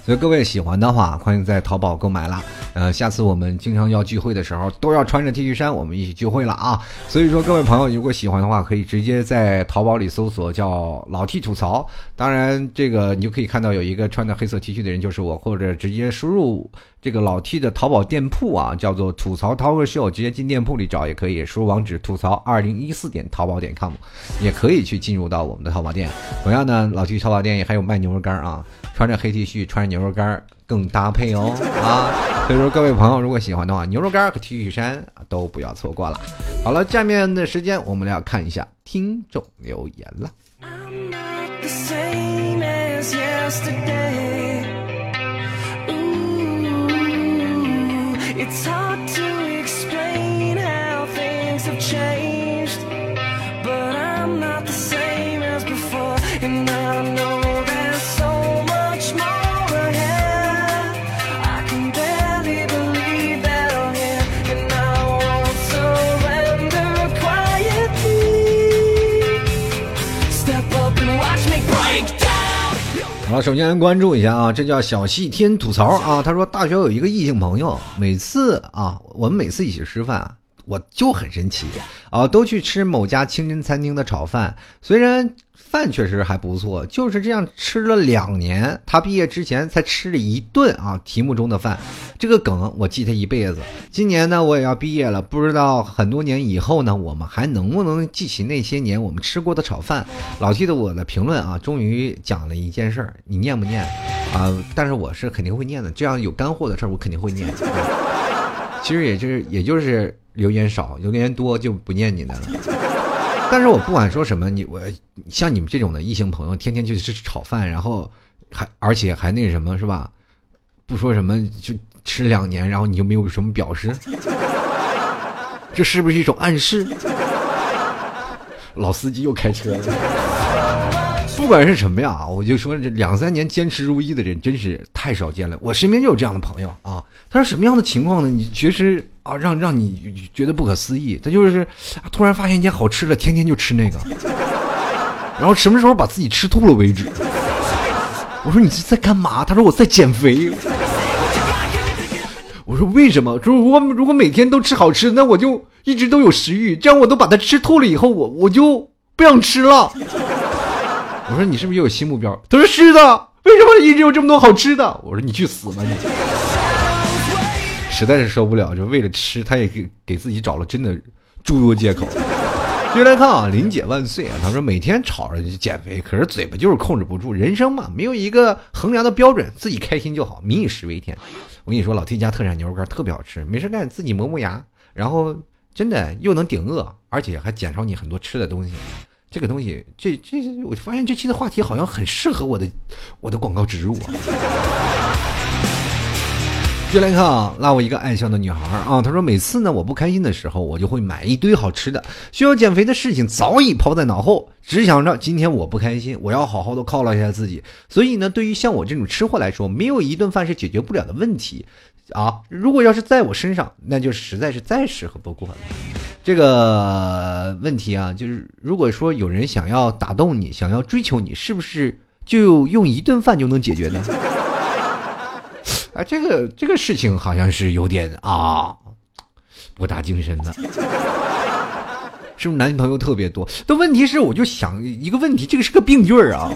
所以各位喜欢的话，欢迎在淘宝购买啦。呃，下次我们经常要聚会的时候，都要穿着 T 恤衫，我们一起聚会了啊！所以说，各位朋友，如果喜欢的话，可以直接在淘宝里搜索叫“老 T 吐槽”。当然，这个你就可以看到有一个穿着黑色 T 恤的人就是我，或者直接输入这个老 T 的淘宝店铺啊，叫做“吐槽涛哥秀”，直接进店铺里找也可以，输入网址“吐槽二零一四点淘宝点 com”，也可以去进入到我们的淘宝店。同样呢，老 T 淘宝店也还有卖牛肉干啊，穿着黑 T 恤，穿着牛肉干。更搭配哦啊！所以说各位朋友，如果喜欢的话，牛肉干和 T 恤衫都不要错过了。好了，下面的时间我们要看一下听众留言了。It's hard. 首先关注一下啊，这叫小细天吐槽啊。他说，大学有一个异性朋友，每次啊，我们每次一起吃饭，我就很神奇啊，都去吃某家清真餐厅的炒饭，虽然。饭确实还不错，就是这样吃了两年。他毕业之前才吃了一顿啊，题目中的饭，这个梗我记他一辈子。今年呢，我也要毕业了，不知道很多年以后呢，我们还能不能记起那些年我们吃过的炒饭？老记得我的评论啊，终于讲了一件事儿，你念不念啊？但是我是肯定会念的，这样有干货的事儿我肯定会念。其实也就是也就是留言少，留言多就不念你的了。但是我不管说什么，你我像你们这种的异性朋友，天天去吃炒饭，然后还而且还那什么是吧？不说什么就吃两年，然后你就没有什么表示，这是不是一种暗示？老司机又开车了。不管是什么呀，我就说这两三年坚持如一的人真是太少见了。我身边就有这样的朋友啊。他说什么样的情况呢？你确实。啊，让让你觉得不可思议，他就是突然发现一件好吃的，天天就吃那个，然后什么时候把自己吃吐了为止。我说你是在干嘛？他说我在减肥。我说为什么？说如果如果每天都吃好吃的，那我就一直都有食欲，这样我都把它吃吐了以后，我我就不想吃了。我说你是不是又有新目标？他说是的。为什么一直有这么多好吃的？我说你去死吧你！实在是受不了，就为了吃，他也给给自己找了真的诸多借口。接来看啊，林姐万岁啊！他说每天吵着减肥，可是嘴巴就是控制不住。人生嘛，没有一个衡量的标准，自己开心就好。民以食为天。我跟你说，老 T 家特产牛肉干特别好吃，没事干自己磨磨牙，然后真的又能顶饿，而且还减少你很多吃的东西。这个东西，这这，我发现这期的话题好像很适合我的我的广告植入啊。接来看啊，拉我一个爱笑的女孩啊，她说每次呢我不开心的时候，我就会买一堆好吃的，需要减肥的事情早已抛在脑后，只想着今天我不开心，我要好好的犒劳一下自己。所以呢，对于像我这种吃货来说，没有一顿饭是解决不了的问题。啊，如果要是在我身上，那就实在是再适合不过了。这个问题啊，就是如果说有人想要打动你，想要追求你，是不是就用一顿饭就能解决呢？啊，这个这个事情好像是有点啊，博大精深的。是不是男朋友特别多？但问题是，我就想一个问题，这个是个病句儿啊。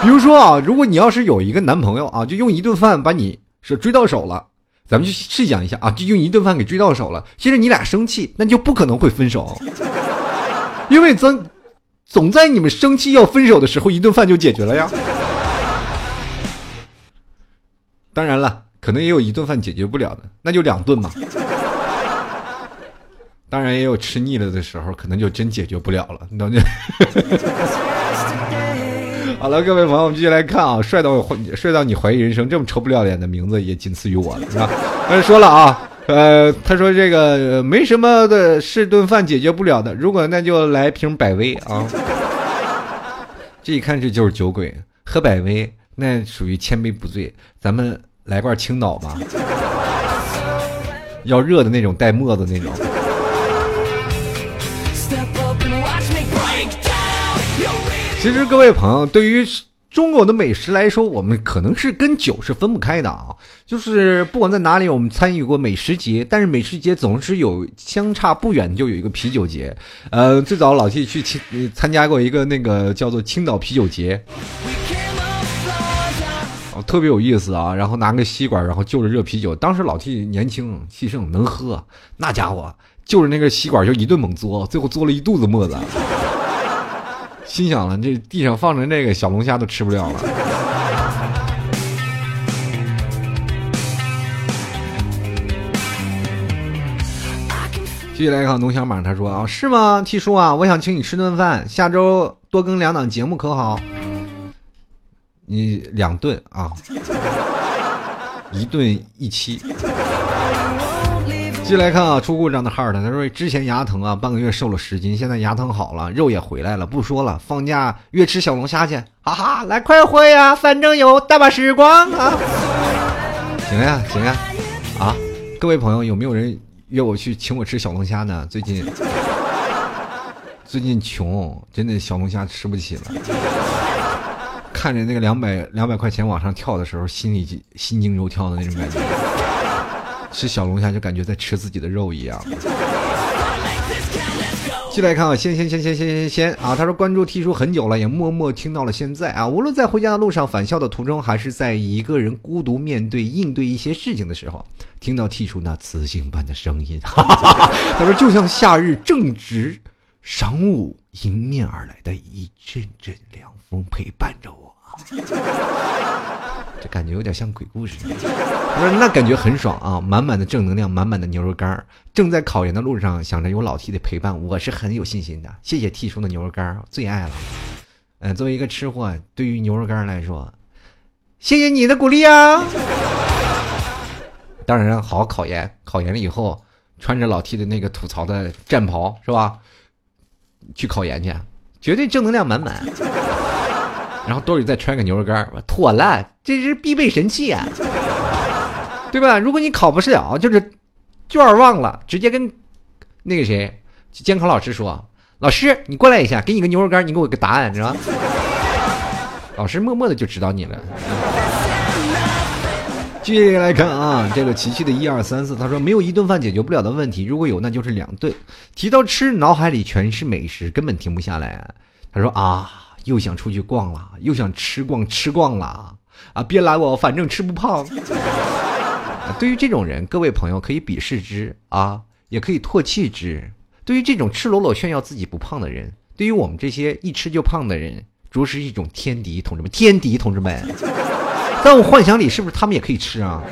比如说啊，如果你要是有一个男朋友啊，就用一顿饭把你是追到手了。咱们去试想一下啊，就用一顿饭给追到手了。其实你俩生气，那就不可能会分手，因为总总在你们生气要分手的时候，一顿饭就解决了呀。当然了，可能也有一顿饭解决不了的，那就两顿嘛。当然也有吃腻了的时候，可能就真解决不了了，你懂好了，各位朋友，我们继续来看啊，帅到帅到你怀疑人生，这么臭不要脸的名字也仅次于我了，是吧？他说了啊，呃，他说这个没什么的是顿饭解决不了的，如果那就来瓶百威啊。这一看这就是酒鬼，喝百威那属于千杯不醉，咱们来罐青岛吧，要热的那种带沫子那种。其实各位朋友，对于中国的美食来说，我们可能是跟酒是分不开的啊。就是不管在哪里，我们参与过美食节，但是美食节总是有相差不远就有一个啤酒节。呃，最早老 T 去青参加过一个那个叫做青岛啤酒节，哦，特别有意思啊。然后拿个吸管，然后就着热啤酒。当时老 T 年轻气盛，能喝，那家伙就着那个吸管就一顿猛嘬，最后嘬了一肚子沫子。心想了，这地上放着那个小龙虾都吃不了了。继续来看龙小马，他说啊，是吗？T 叔啊，我想请你吃顿饭，下周多更两档节目可好？你两顿啊，一顿一期。继续来看啊，出故障的 heart，他说之前牙疼啊，半个月瘦了十斤，现在牙疼好了，肉也回来了。不说了，放假约吃小龙虾去，哈哈，来快活呀，反正有大把时光啊。行呀，行呀，啊，各位朋友，有没有人约我去请我吃小龙虾呢？最近 最近穷，真的小龙虾吃不起了。看着那个两百两百块钱往上跳的时候，心里心惊肉跳的那种感觉。吃小龙虾就感觉在吃自己的肉一样。进来看啊，先先先先先先先啊！他说关注 T 叔很久了，也默默听到了现在啊。无论在回家的路上、返校的途中，还是在一个人孤独面对、应对一些事情的时候，听到 T 叔那磁性般的声音，他说就像夏日正值晌午迎面而来的一阵阵凉风，陪伴着我。这感觉有点像鬼故事，他说那感觉很爽啊，满满的正能量，满满的牛肉干正在考研的路上，想着有老 T 的陪伴，我是很有信心的。谢谢 T 叔的牛肉干最爱了。嗯，作为一个吃货，对于牛肉干来说，谢谢你的鼓励啊。当然，好好考研，考研了以后，穿着老 T 的那个吐槽的战袍是吧？去考研去，绝对正能量满满。然后兜里再揣个牛肉干妥了，这是必备神器啊，对吧？如果你考不是了，就是卷忘了，直接跟那个谁监考老师说：“老师，你过来一下，给你个牛肉干你给我个答案，知道 老师默默的就指导你了。继续来看啊，这个琪琪的一二三四，他说没有一顿饭解决不了的问题，如果有那就是两顿。提到吃，脑海里全是美食，根本停不下来。他说啊，又想出去逛了，又想吃逛吃逛了啊！别拦我，反正吃不胖。对于这种人，各位朋友可以鄙视之啊，也可以唾弃之。对于这种赤裸裸炫耀自己不胖的人，对于我们这些一吃就胖的人，着实是一种天敌，同志们，天敌，同志们。在我幻想里，是不是他们也可以吃啊？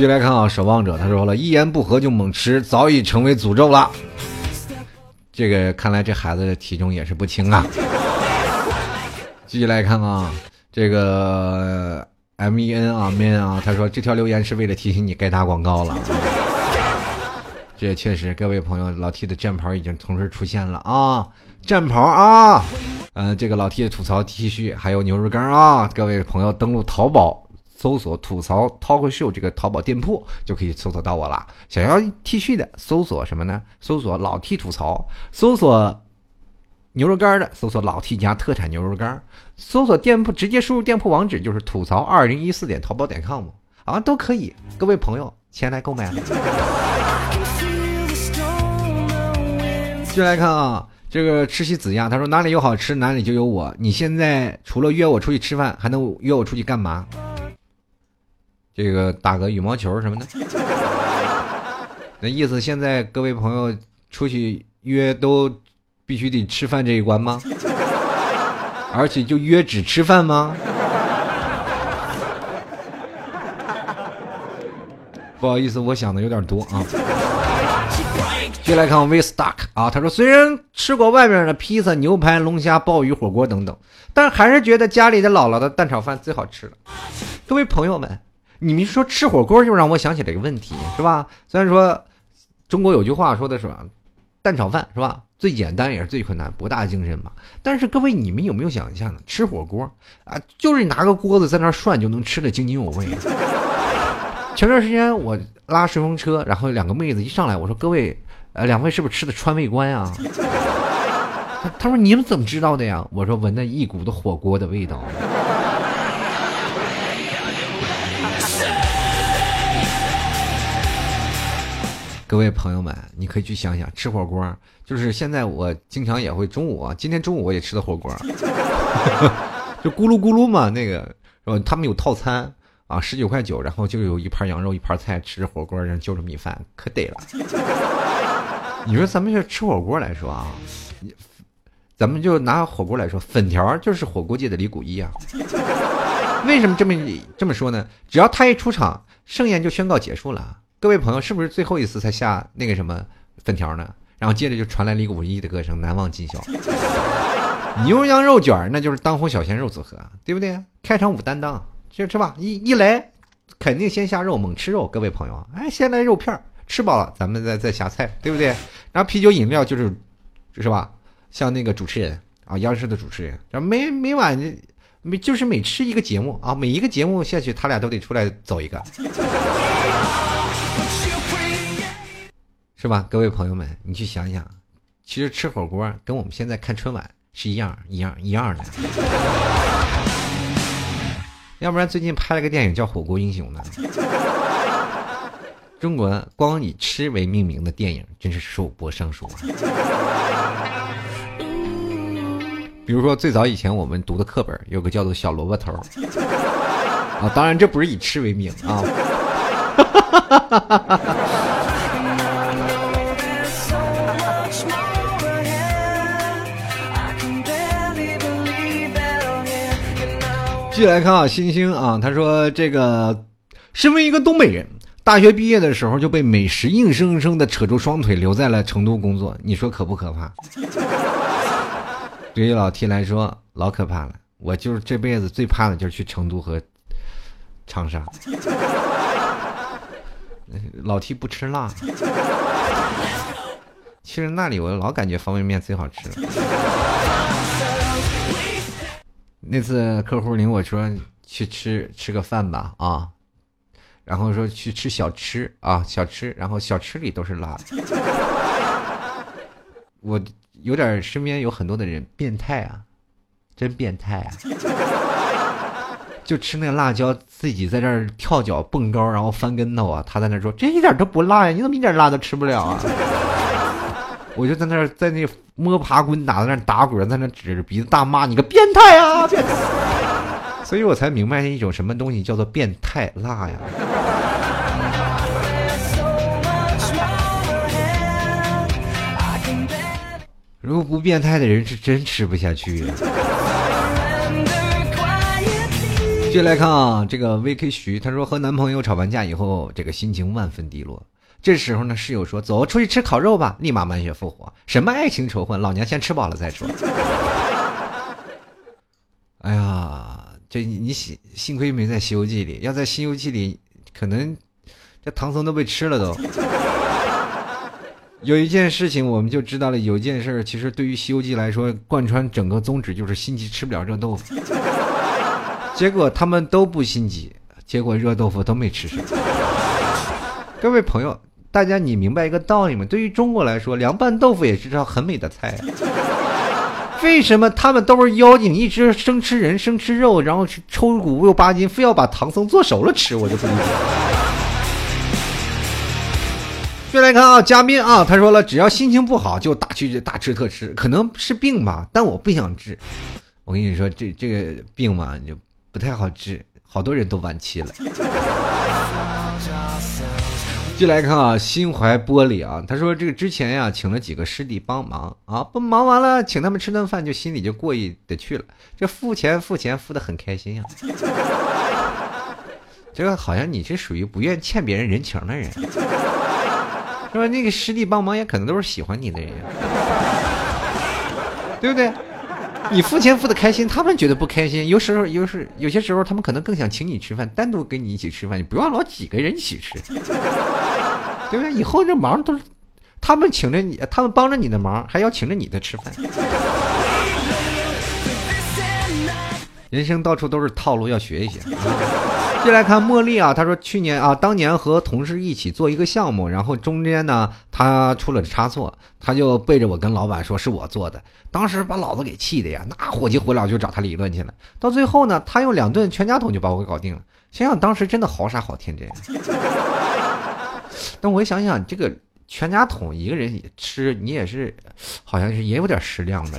继续来看啊，守望者他说了一言不合就猛吃，早已成为诅咒了。这个看来这孩子的体重也是不轻啊。继续来看啊，这个。M E N 啊，man 啊，他说这条留言是为了提醒你该打广告了。这也确实，各位朋友，老 T 的战袍已经同时出现了啊！战袍啊，嗯，这个老 T 的吐槽 T 恤还有牛肉干啊，各位朋友登录淘宝搜索“吐槽 talk show” 这个淘宝店铺就可以搜索到我了。想要 T 恤的，搜索什么呢？搜索老 T 吐槽，搜索。牛肉干的，搜索老 T 家特产牛肉干，搜索店铺直接输入店铺网址就是吐槽二零一四点淘宝点 com 啊，都可以。各位朋友前来购买。就来看啊，这个吃西子呀，他说哪里有好吃哪里就有我。你现在除了约我出去吃饭，还能约我出去干嘛？这个打个羽毛球什么的。那意思现在各位朋友出去约都。必须得吃饭这一关吗？而且就约只吃饭吗？不好意思，我想的有点多啊。接来看 We Stuck 啊，他说虽然吃过外面的披萨、牛排、龙虾、鲍鱼、火锅等等，但还是觉得家里的姥姥的蛋炒饭最好吃了。各位朋友们，你们说吃火锅就让我想起了一个问题，是吧？虽然说中国有句话说的是蛋炒饭，是吧？最简单也是最困难，博大精深嘛。但是各位，你们有没有想一下呢？吃火锅啊，就是拿个锅子在那涮就能吃的津津有味。前段时间我拉顺风车，然后两个妹子一上来，我说：“各位，呃，两位是不是吃的川味观啊？”他说：“你们怎么知道的呀？”我说：“闻到一股子火锅的味道。”各位朋友们，你可以去想想，吃火锅就是现在我经常也会中午，今天中午我也吃的火锅，就咕噜咕噜嘛，那个是吧？他们有套餐啊，十九块九，然后就有一盘羊肉，一盘菜，吃着火锅，然后就着米饭，可得了。你说咱们这吃火锅来说啊，咱们就拿火锅来说，粉条就是火锅界的李谷一啊。为什么这么这么说呢？只要他一出场，盛宴就宣告结束了。各位朋友，是不是最后一次才下那个什么粉条呢？然后接着就传来了一个五一的歌声，难忘今宵。牛羊肉卷那就是当红小鲜肉组合，对不对？开场舞担当，是吧？一一来肯定先下肉，猛吃肉。各位朋友，哎，先来肉片吃饱了咱们再再下菜，对不对？然后啤酒饮料就是，是吧？像那个主持人啊，央视的主持人，然后每每晚每就是每吃一个节目啊，每一个节目下去，他俩都得出来走一个。是吧，各位朋友们，你去想想，其实吃火锅跟我们现在看春晚是一样一样一样的。要不然最近拍了个电影叫《火锅英雄》呢。中国光以吃为命名的电影真是数不胜数啊。比如说最早以前我们读的课本有个叫做《小萝卜头》啊，当然这不是以吃为名啊。继续来看啊，星星啊，他说这个，身为一个东北人，大学毕业的时候就被美食硬生生的扯住双腿，留在了成都工作，你说可不可怕？对于老 T 来说，老可怕了。我就是这辈子最怕的就是去成都和长沙。老 T 不吃辣，其实那里我老感觉方便面最好吃。那次客户领我说去吃吃个饭吧啊，然后说去吃小吃啊，小吃，然后小吃里都是辣的。我有点身边有很多的人变态啊，真变态啊！就吃那辣椒，自己在这儿跳脚蹦高，然后翻跟头啊。他在那说这一点都不辣呀，你怎么一点辣都吃不了啊？我就在那儿在那摸爬滚打，在那打滚，在那指着鼻子大骂你个变态啊！变态！所以我才明白一种什么东西叫做变态辣呀。如果不变态的人是真吃不下去呀。继续来看啊，这个 VK 徐他说和男朋友吵完架以后，这个心情万分低落。这时候呢，室友说：“走出去吃烤肉吧。”立马满血复活。什么爱情仇恨？老娘先吃饱了再说。哎呀，这你你幸幸亏没在《西游记》里，要在《西游记》里，可能这唐僧都被吃了都。有一件事情我们就知道了，有一件事其实对于《西游记》来说，贯穿整个宗旨就是心急吃不了热豆腐。结果他们都不心急，结果热豆腐都没吃上。各位朋友，大家你明白一个道理吗？对于中国来说，凉拌豆腐也是道很美的菜啊。为什么他们都是妖精，一直生吃人，生吃肉，然后抽骨又扒筋，非要把唐僧做熟了吃？我就不理解。再来看啊，嘉宾啊，他说了，只要心情不好就大吃大吃特吃，可能是病吧，但我不想治。我跟你说，这这个病嘛，就不太好治，好多人都晚期了。就来看啊，心怀玻璃啊，他说这个之前呀，请了几个师弟帮忙啊，不忙完了，请他们吃顿饭，就心里就过意的去了，这付钱付钱付的很开心呀。这个好像你是属于不愿欠别人人情的人。是吧？那个师弟帮忙也可能都是喜欢你的人，对不对？你付钱付的开心，他们觉得不开心。有时候，有时有些时候，他们可能更想请你吃饭，单独跟你一起吃饭。你不要老几个人一起吃，对不对？以后这忙都是他们请着你，他们帮着你的忙，还要请着你的吃饭。人生到处都是套路，要学一学。接来看茉莉啊，她说去年啊，当年和同事一起做一个项目，然后中间呢，他出了差错，他就背着我跟老板说是我做的，当时把老子给气的呀，那火急火燎就找他理论去了。到最后呢，他用两顿全家桶就把我给搞定了。想想当时真的好傻好天真。但我想想，这个全家桶一个人吃，你也是，好像是也有点食量的。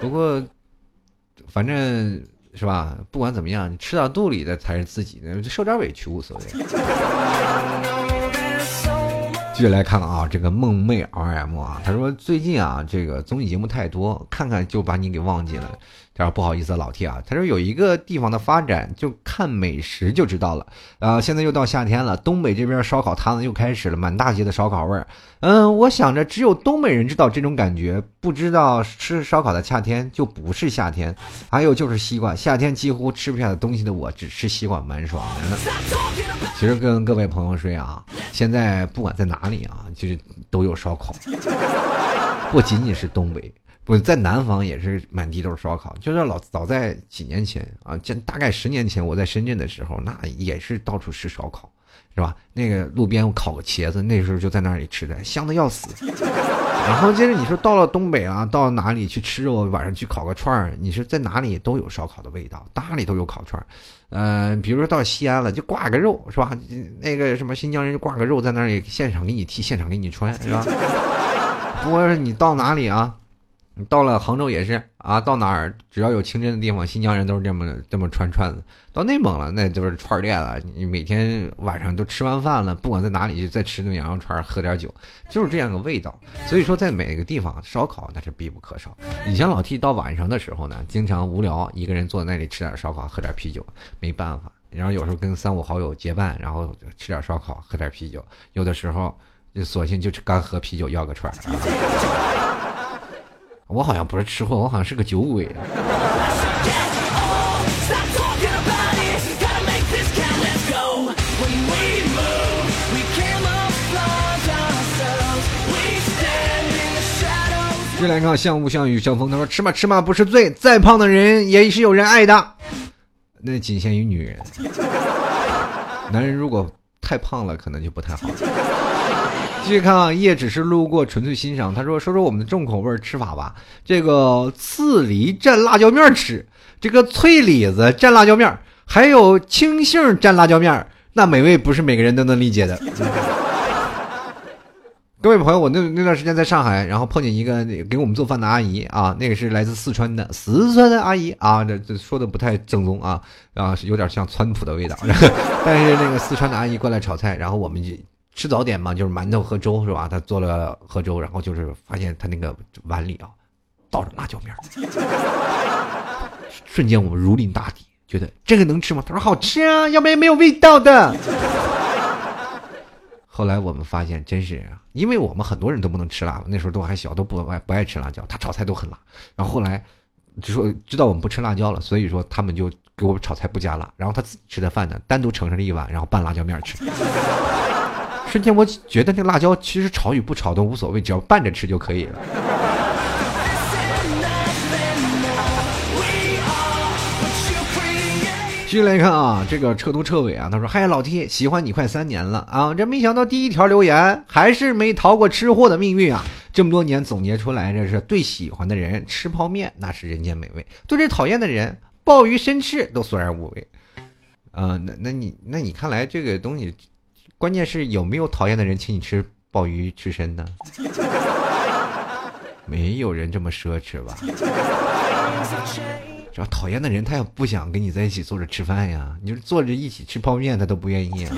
不过，反正。是吧？不管怎么样，你吃到肚里的才是自己的，受点委屈无所谓。继续来看啊，这个梦寐 RM 啊，他说最近啊，这个综艺节目太多，看看就把你给忘记了。他说不好意思，老 T 啊，他说有一个地方的发展，就看美食就知道了。啊，现在又到夏天了，东北这边烧烤摊子又开始了，满大街的烧烤味儿。嗯，我想着只有东北人知道这种感觉，不知道吃烧烤的夏天就不是夏天。还有就是西瓜，夏天几乎吃不下的东西的我，只吃西瓜蛮爽的。其实跟各位朋友说啊，现在不管在哪里啊，就是都有烧烤，不仅仅是东北。不在南方也是满地都是烧烤，就是老早在几年前啊，这大概十年前我在深圳的时候，那也是到处吃烧烤，是吧？那个路边烤个茄子，那时候就在那里吃的，香的要死。然后接着你说到了东北啊，到哪里去吃肉？晚上去烤个串儿，你说在哪里都有烧烤的味道，哪里都有烤串儿。嗯，比如说到西安了，就挂个肉，是吧？那个什么新疆人就挂个肉在那里现场给你剃，现场给你穿，是吧？不过你到哪里啊？你到了杭州也是啊，到哪儿只要有清真的地方，新疆人都是这么这么串串子。到内蒙了，那就是串店了。你每天晚上都吃完饭了，不管在哪里，就再吃顿羊肉串，喝点酒，就是这样个味道。所以说，在每个地方烧烤那是必不可少。以前老 T 到晚上的时候呢，经常无聊，一个人坐在那里吃点烧烤，喝点啤酒，没办法。然后有时候跟三五好友结伴，然后吃点烧烤，喝点啤酒。有的时候就索性就干喝啤酒，要个串儿。我好像不是吃货，我好像是个酒鬼。再来看像雾像雨像风，他说吃嘛吃嘛不是罪，再胖的人也是有人爱的，那仅限于女人。男人如果太胖了，可能就不太好。继续看啊，叶只是路过，纯粹欣赏。他说：“说说我们的重口味吃法吧。这个刺梨蘸辣椒面吃，这个脆李子蘸辣椒面，还有青杏蘸辣椒面，那美味不是每个人都能理解的。”各位朋友，我那那段时间在上海，然后碰见一个给我们做饭的阿姨啊，那个是来自四川的四川的阿姨啊，这这说的不太正宗啊啊，有点像川普的味道。但是那个四川的阿姨过来炒菜，然后我们就。吃早点嘛，就是馒头和粥是吧？他做了喝粥，然后就是发现他那个碗里啊，倒着辣椒面 瞬间我们如临大敌，觉得这个能吃吗？他说好吃啊，要不然没有味道的。后来我们发现，真是因为我们很多人都不能吃辣，那时候都还小，都不爱不爱吃辣椒，他炒菜都很辣。然后后来就说知道我们不吃辣椒了，所以说他们就给我们炒菜不加辣，然后他自己吃的饭呢，单独盛上了一碗，然后拌辣椒面吃。瞬间，我觉得那辣椒其实炒与不炒都无所谓，只要拌着吃就可以了。继续来看啊，这个彻头彻尾啊，他说：“嗨，老 T，喜欢你快三年了啊，这没想到第一条留言还是没逃过吃货的命运啊！这么多年总结出来，这是对喜欢的人吃泡面那是人间美味，对这讨厌的人鲍鱼生吃都索然无味。啊，那那你那你看来这个东西。”关键是有没有讨厌的人请你吃鲍鱼吃身呢？没有人这么奢侈吧？只要讨厌的人，他也不想跟你在一起坐着吃饭呀。你就坐着一起吃泡面，他都不愿意啊。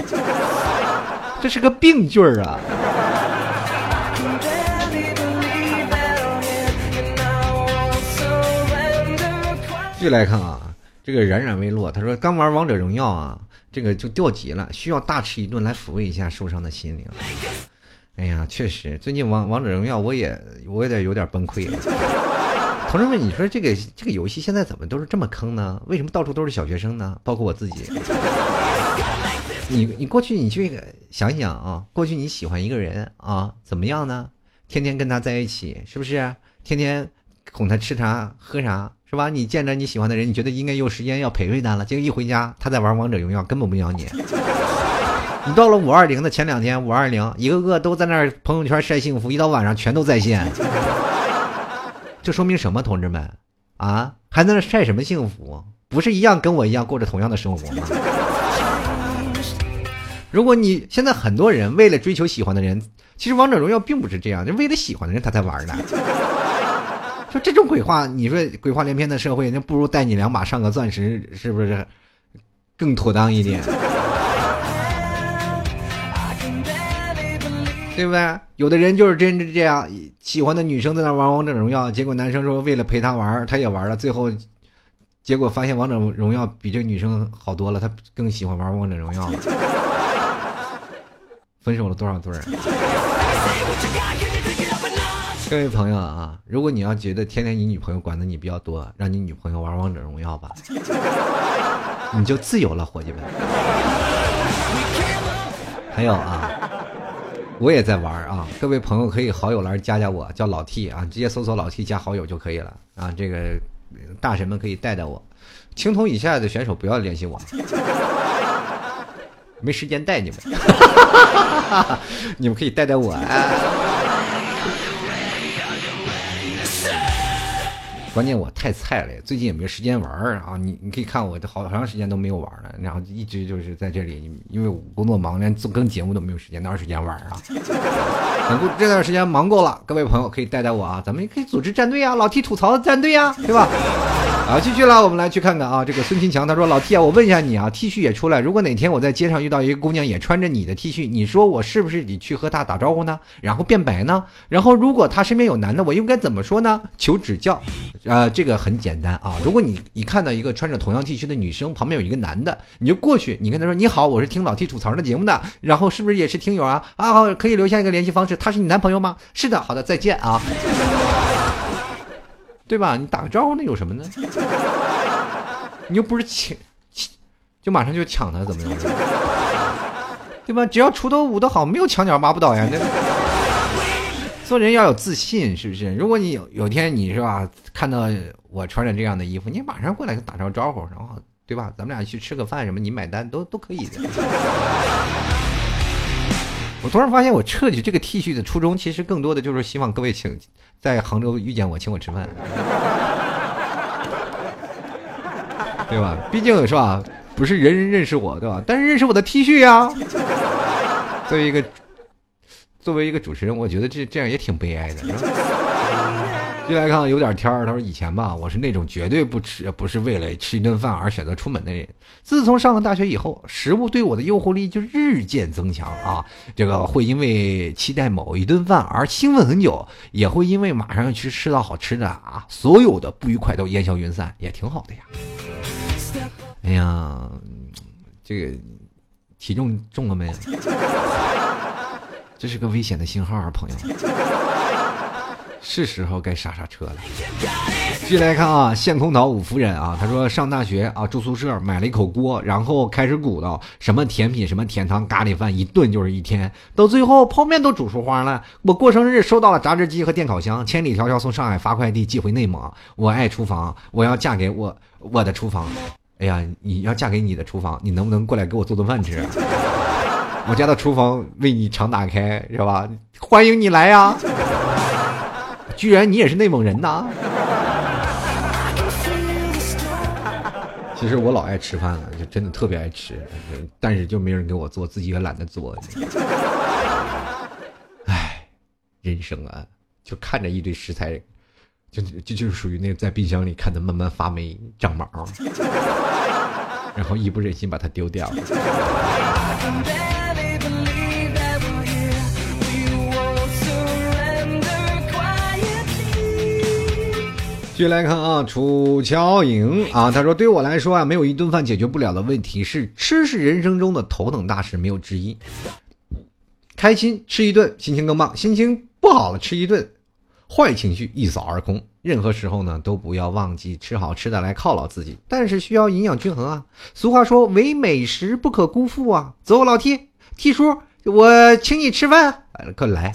这是个病句儿啊！继续来看啊，这个冉冉未落，他说刚玩王者荣耀啊。这个就掉级了，需要大吃一顿来抚慰一下受伤的心灵。哎呀，确实，最近王王者荣耀我也我也有点崩溃了。同志们，你说这个这个游戏现在怎么都是这么坑呢？为什么到处都是小学生呢？包括我自己。你你过去你去想想啊，过去你喜欢一个人啊，怎么样呢？天天跟他在一起，是不是？天天哄他吃啥喝啥。是吧？你见着你喜欢的人，你觉得应该有时间要陪陪他了。结果一回家，他在玩王者荣耀，根本不鸟你。你到了五二零的前两天，五二零一个个都在那朋友圈晒幸福，一到晚上全都在线。这说明什么，同志们？啊，还在那晒什么幸福？不是一样跟我一样过着同样的生活吗？如果你现在很多人为了追求喜欢的人，其实王者荣耀并不是这样，就为了喜欢的人他才玩的。就这种鬼话，你说鬼话连篇的社会，那不如带你两把上个钻石，是不是更妥当一点？对不对？有的人就是真是这样，喜欢的女生在那玩王者荣耀，结果男生说为了陪她玩，他也玩了，最后结果发现王者荣耀比这女生好多了，他更喜欢玩王者荣耀了，分手了多少对儿？各位朋友啊，如果你要觉得天天你女朋友管的你比较多，让你女朋友玩王者荣耀吧，你就自由了，伙计们。还有啊，我也在玩啊，各位朋友可以好友栏加加我，叫老 T 啊，直接搜索老 T 加好友就可以了啊。这个大神们可以带带我，青铜以下的选手不要联系我，没时间带你们，你们可以带带我啊。关键我太菜了，最近也没时间玩啊！你你可以看我好长时间都没有玩了，然后一直就是在这里，因为我工作忙，连做更节目都没有时间，哪有时间玩啊？等这段时间忙够了，各位朋友可以带带我啊，咱们也可以组织战队啊，老 T 吐槽的战队啊，对吧？好，继续了，我们来去看看啊，这个孙金强他说：“老 T 啊，我问一下你啊，T 恤也出来，如果哪天我在街上遇到一个姑娘也穿着你的 T 恤，你说我是不是得去和她打招呼呢？然后变白呢？然后如果她身边有男的，我应该怎么说呢？求指教。呃，这个很简单啊，如果你你看到一个穿着同样 T 恤的女生旁边有一个男的，你就过去，你跟他说你好，我是听老 T 吐槽的节目的，然后是不是也是听友啊？啊，可以留下一个联系方式，他是你男朋友吗？是的，好的，再见啊。”对吧？你打个招呼，那有什么呢？你又不是抢，就马上就抢他，怎么样？对吧？只要锄头舞得好，没有墙角挖不倒呀。那做人要有自信，是不是？如果你有有天你是吧，看到我穿着这样的衣服，你马上过来打声招呼，然后对吧？咱们俩去吃个饭什么，你买单都都可以的。我突然发现，我设计这个 T 恤的初衷，其实更多的就是希望各位请在杭州遇见我，请我吃饭，对吧？毕竟是吧，不是人人认识我，对吧？但是认识我的 T 恤呀。作为一个作为一个主持人，我觉得这这样也挺悲哀的。进来看有点天儿，他说以前吧，我是那种绝对不吃，不是为了吃一顿饭而选择出门的人。自从上了大学以后，食物对我的诱惑力就日渐增强啊。这个会因为期待某一顿饭而兴奋很久，也会因为马上要去吃到好吃的啊，所有的不愉快都烟消云散，也挺好的呀。哎呀，这个体重重了没？这是个危险的信号啊，朋友。是时候该刹刹车了。继续来看啊，线空岛五夫人啊，他说上大学啊住宿舍，买了一口锅，然后开始鼓捣什么甜品、什么甜汤、咖喱饭，一顿就是一天，到最后泡面都煮出花了。我过生日收到了榨汁机和电烤箱，千里迢迢从上海发快递寄回内蒙。我爱厨房，我要嫁给我我的厨房。哎呀，你要嫁给你的厨房，你能不能过来给我做顿饭吃？我家的厨房为你常打开，是吧？欢迎你来呀！居然你也是内蒙人呐！其实我老爱吃饭了，就真的特别爱吃，但是就没人给我做，自己也懒得做。唉，人生啊，就看着一堆食材，就就就是属于那个在冰箱里看着慢慢发霉长毛，然后一不忍心把它丢掉。继续来看啊，楚乔颖啊，他说：“对我来说啊，没有一顿饭解决不了的问题，是吃是人生中的头等大事，没有之一。开心吃一顿，心情更棒；心情不好了，吃一顿，坏情绪一扫而空。任何时候呢，都不要忘记吃好吃的来犒劳自己，但是需要营养均衡啊。俗话说，唯美食不可辜负啊。走，老 T，T 叔，我请你吃饭，快来。”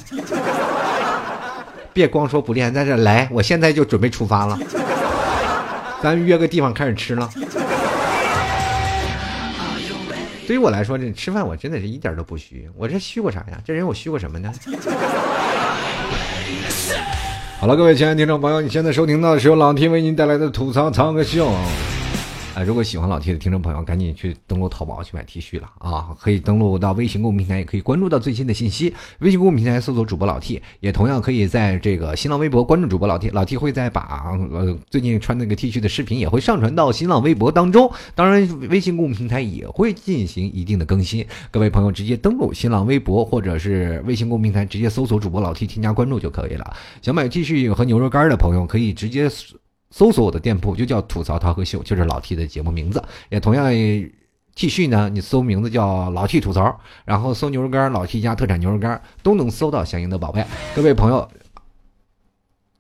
别光说不练，在这来，我现在就准备出发了。咱约个地方开始吃了。对于我来说，这吃饭我真的是一点都不虚。我这虚过啥呀？这人我虚过什么呢？好了，各位亲爱的听众朋友，你现在收听到的是由老 T 为您带来的吐槽藏个秀。啊，如果喜欢老 T 的听众朋友，赶紧去登录淘宝去买 T 恤了啊！可以登录到微信公众平台，也可以关注到最新的信息。微信公众平台搜索主播老 T，也同样可以在这个新浪微博关注主播老 T。老 T 会在把呃最近穿那个 T 恤的视频也会上传到新浪微博当中。当然，微信公众平台也会进行一定的更新。各位朋友，直接登录新浪微博或者是微信公众平台，直接搜索主播老 T，添加关注就可以了。想买 T 恤和牛肉干的朋友，可以直接。搜索我的店铺就叫吐槽涛和秀，就是老 T 的节目名字。也同样，T 恤呢，你搜名字叫老 T 吐槽，然后搜牛肉干，老 T 家特产牛肉干都能搜到相应的宝贝。各位朋友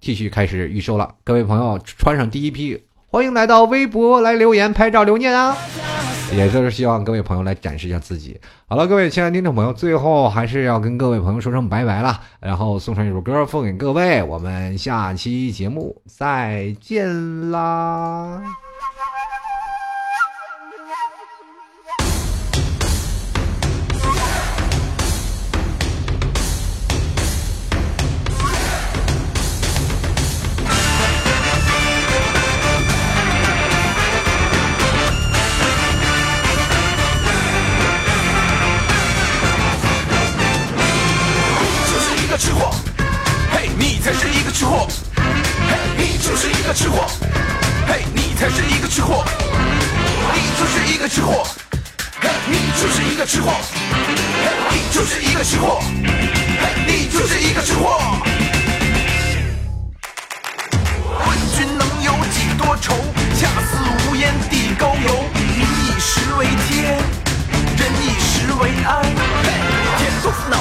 ，T 恤开始预售了，各位朋友穿上第一批，欢迎来到微博来留言、拍照留念啊！也就是希望各位朋友来展示一下自己。好了，各位亲爱的听众朋友，最后还是要跟各位朋友说声拜拜了，然后送上一首歌送给各位，我们下期节目再见啦。吃货，嘿，你才是一个吃货，嘿你就是一个吃货，嘿，你才是一个吃货，你就是一个吃货，嘿，你就是一个吃货，嘿，你就是一个吃货。嘿，你就是一个吃货问君能有几多愁？恰似无烟地沟油。民以食为天，人以食为安。嘿，甜豆腐脑，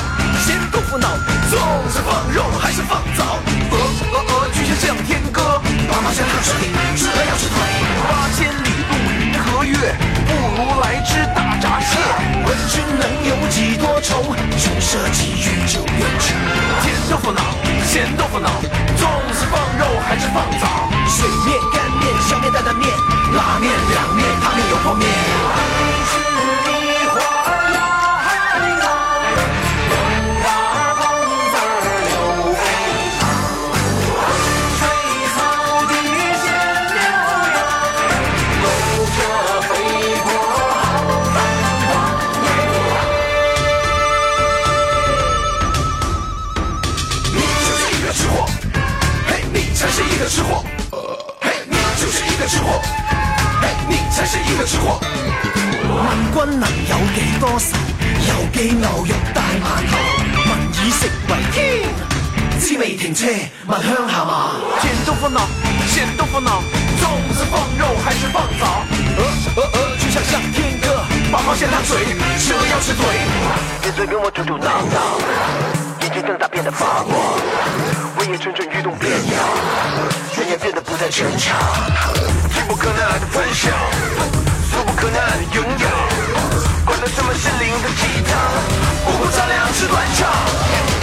咸豆腐脑，总是放肉还是放枣？鹅鹅鹅，曲项向天歌。妈妈想吃水，吃了要吃腿。八千里路云和月，不如来只大闸蟹。问君能有几多愁？穷奢极欲就愿吃。甜豆腐脑，咸豆腐脑，总是放肉还是放枣？水面、干面、小面、担担面，拉面、凉面、汤面有。破灭。才是一個吃貨。問君能有幾多愁？有幾牛肉大饅頭？民以食為天，滋味停車問鄉下嘛？甜豆腐脑，咸豆腐脑，粽子放肉還是放枣？呃呃呃，就像像天哥，八毛先烫嘴，蛇要吃腿。别再跟我嘟嘟囔囔，眼睛瞪大变得发光，我也蠢蠢欲动变样，宣言变得不再逞强，不可能的分享，俗不可耐的拥有，灌了什么心灵的鸡汤，不顾照亮是短枪。